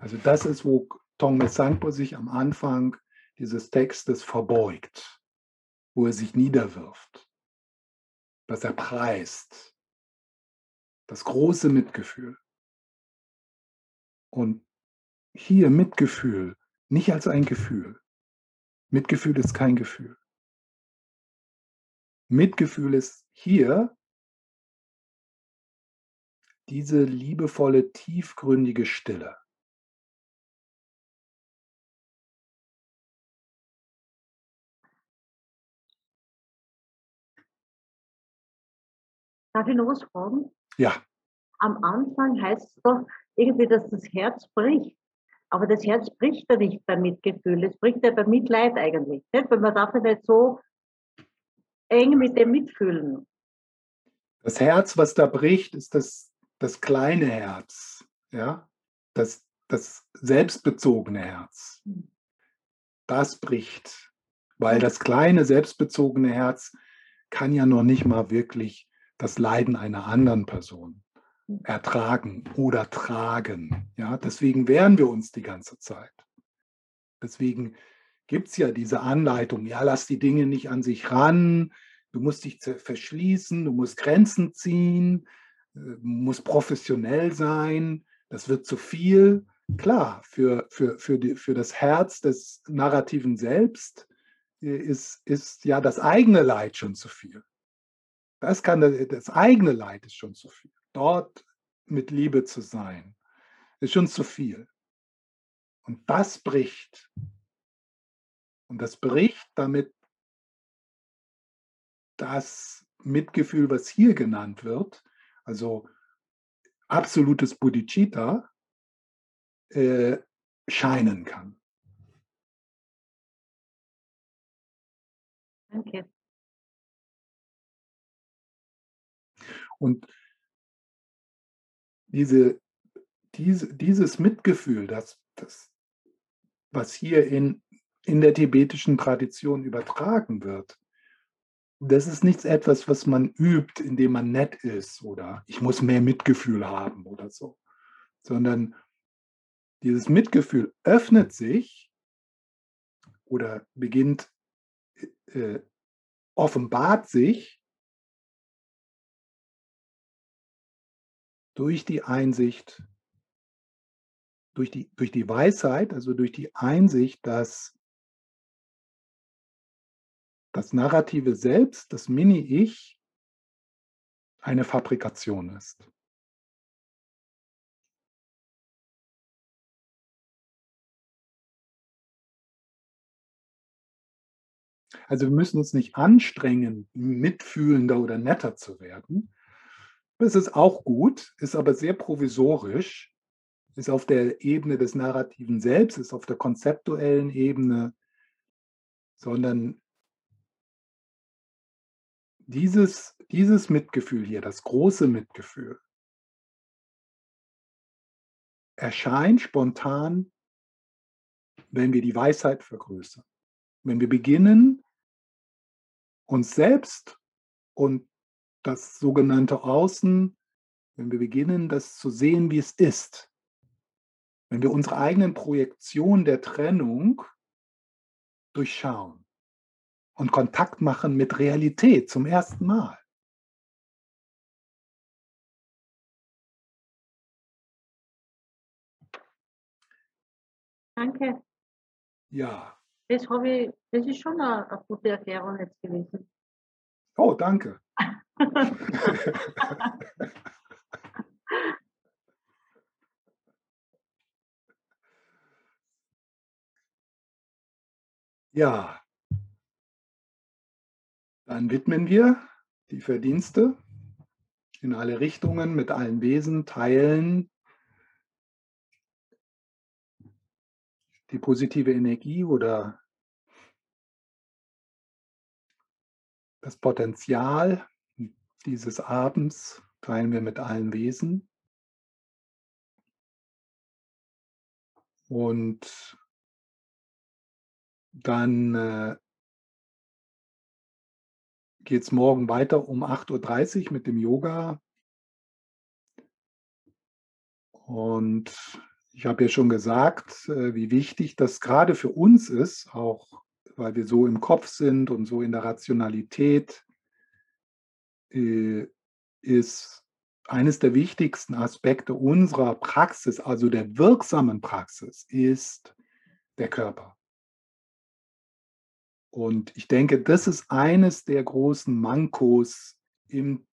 Also das ist, wo Tongme Sangpo sich am Anfang dieses Textes verbeugt, wo er sich niederwirft, dass er preist, das große Mitgefühl. Und hier Mitgefühl, nicht als ein Gefühl. Mitgefühl ist kein Gefühl. Mitgefühl ist hier diese liebevolle, tiefgründige Stille. Darf ich noch was fragen? Ja, Am Anfang heißt es doch irgendwie, dass das Herz bricht. Aber das Herz bricht ja nicht beim Mitgefühl, es bricht ja beim Mitleid eigentlich. Nicht? Weil man darf ja nicht so eng mit dem mitfühlen. das Herz, was da bricht, ist das, das kleine Herz, ja, das, das selbstbezogene Herz. Das bricht, weil das kleine selbstbezogene Herz kann ja noch nicht mal wirklich das Leiden einer anderen Person ertragen oder tragen. Ja, deswegen wehren wir uns die ganze Zeit. Deswegen gibt es ja diese Anleitung, ja, lass die Dinge nicht an sich ran, du musst dich verschließen, du musst Grenzen ziehen, äh, musst professionell sein, das wird zu viel. Klar, für, für, für, die, für das Herz des narrativen Selbst äh, ist, ist ja das eigene Leid schon zu viel. Das kann das eigene Leid ist schon zu viel. Dort mit Liebe zu sein, ist schon zu viel. Und das bricht. Und das bricht damit das Mitgefühl, was hier genannt wird, also absolutes Bodhicitta, äh, scheinen kann. Danke. Und diese, diese, dieses Mitgefühl, das, das, was hier in, in der tibetischen Tradition übertragen wird, das ist nichts etwas, was man übt, indem man nett ist oder ich muss mehr Mitgefühl haben oder so, sondern dieses Mitgefühl öffnet sich oder beginnt, äh, offenbart sich durch die Einsicht, durch die, durch die Weisheit, also durch die Einsicht, dass das narrative Selbst, das Mini-Ich, eine Fabrikation ist. Also wir müssen uns nicht anstrengen, mitfühlender oder netter zu werden. Das ist auch gut, ist aber sehr provisorisch, ist auf der Ebene des narrativen Selbst, ist auf der konzeptuellen Ebene, sondern dieses, dieses Mitgefühl hier, das große Mitgefühl, erscheint spontan, wenn wir die Weisheit vergrößern. Wenn wir beginnen, uns selbst und das sogenannte Außen, wenn wir beginnen, das zu sehen, wie es ist, wenn wir unsere eigenen Projektionen der Trennung durchschauen und Kontakt machen mit Realität zum ersten Mal. Danke. Ja. Das, habe ich, das ist schon eine, eine gute Erklärung jetzt gewesen. Oh, danke. ja. Dann widmen wir die Verdienste in alle Richtungen mit allen Wesen, teilen die positive Energie oder das Potenzial dieses Abends teilen wir mit allen Wesen. Und dann äh, geht es morgen weiter um 8.30 Uhr mit dem Yoga. Und ich habe ja schon gesagt, äh, wie wichtig das gerade für uns ist, auch weil wir so im Kopf sind und so in der Rationalität, äh, ist eines der wichtigsten Aspekte unserer Praxis, also der wirksamen Praxis, ist der Körper. Und ich denke, das ist eines der großen Mankos im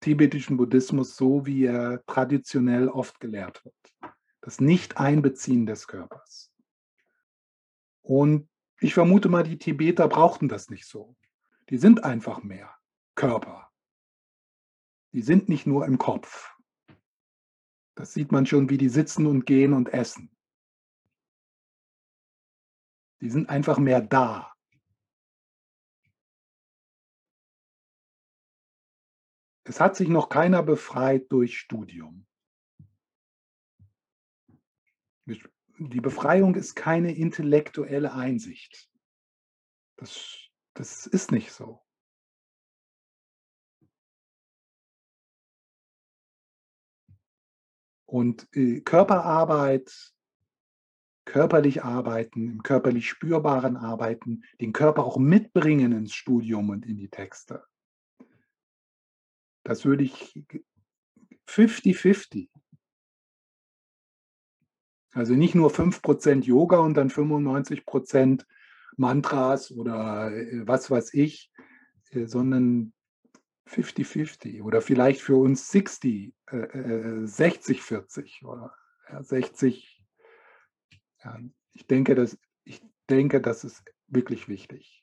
tibetischen Buddhismus, so wie er traditionell oft gelehrt wird. Das Nicht-Einbeziehen des Körpers. Und ich vermute mal, die Tibeter brauchten das nicht so. Die sind einfach mehr Körper. Die sind nicht nur im Kopf. Das sieht man schon, wie die sitzen und gehen und essen. Die sind einfach mehr da. Es hat sich noch keiner befreit durch Studium. Die Befreiung ist keine intellektuelle Einsicht. Das, das ist nicht so. Und äh, Körperarbeit, körperlich arbeiten, im körperlich spürbaren Arbeiten, den Körper auch mitbringen ins Studium und in die Texte. Das würde ich 50-50. Also nicht nur 5% Yoga und dann 95% Mantras oder äh, was weiß ich, äh, sondern 50-50 oder vielleicht für uns 60, äh, 60-40 äh, oder ja, 60. Ja, ich, denke, das, ich denke, das ist wirklich wichtig.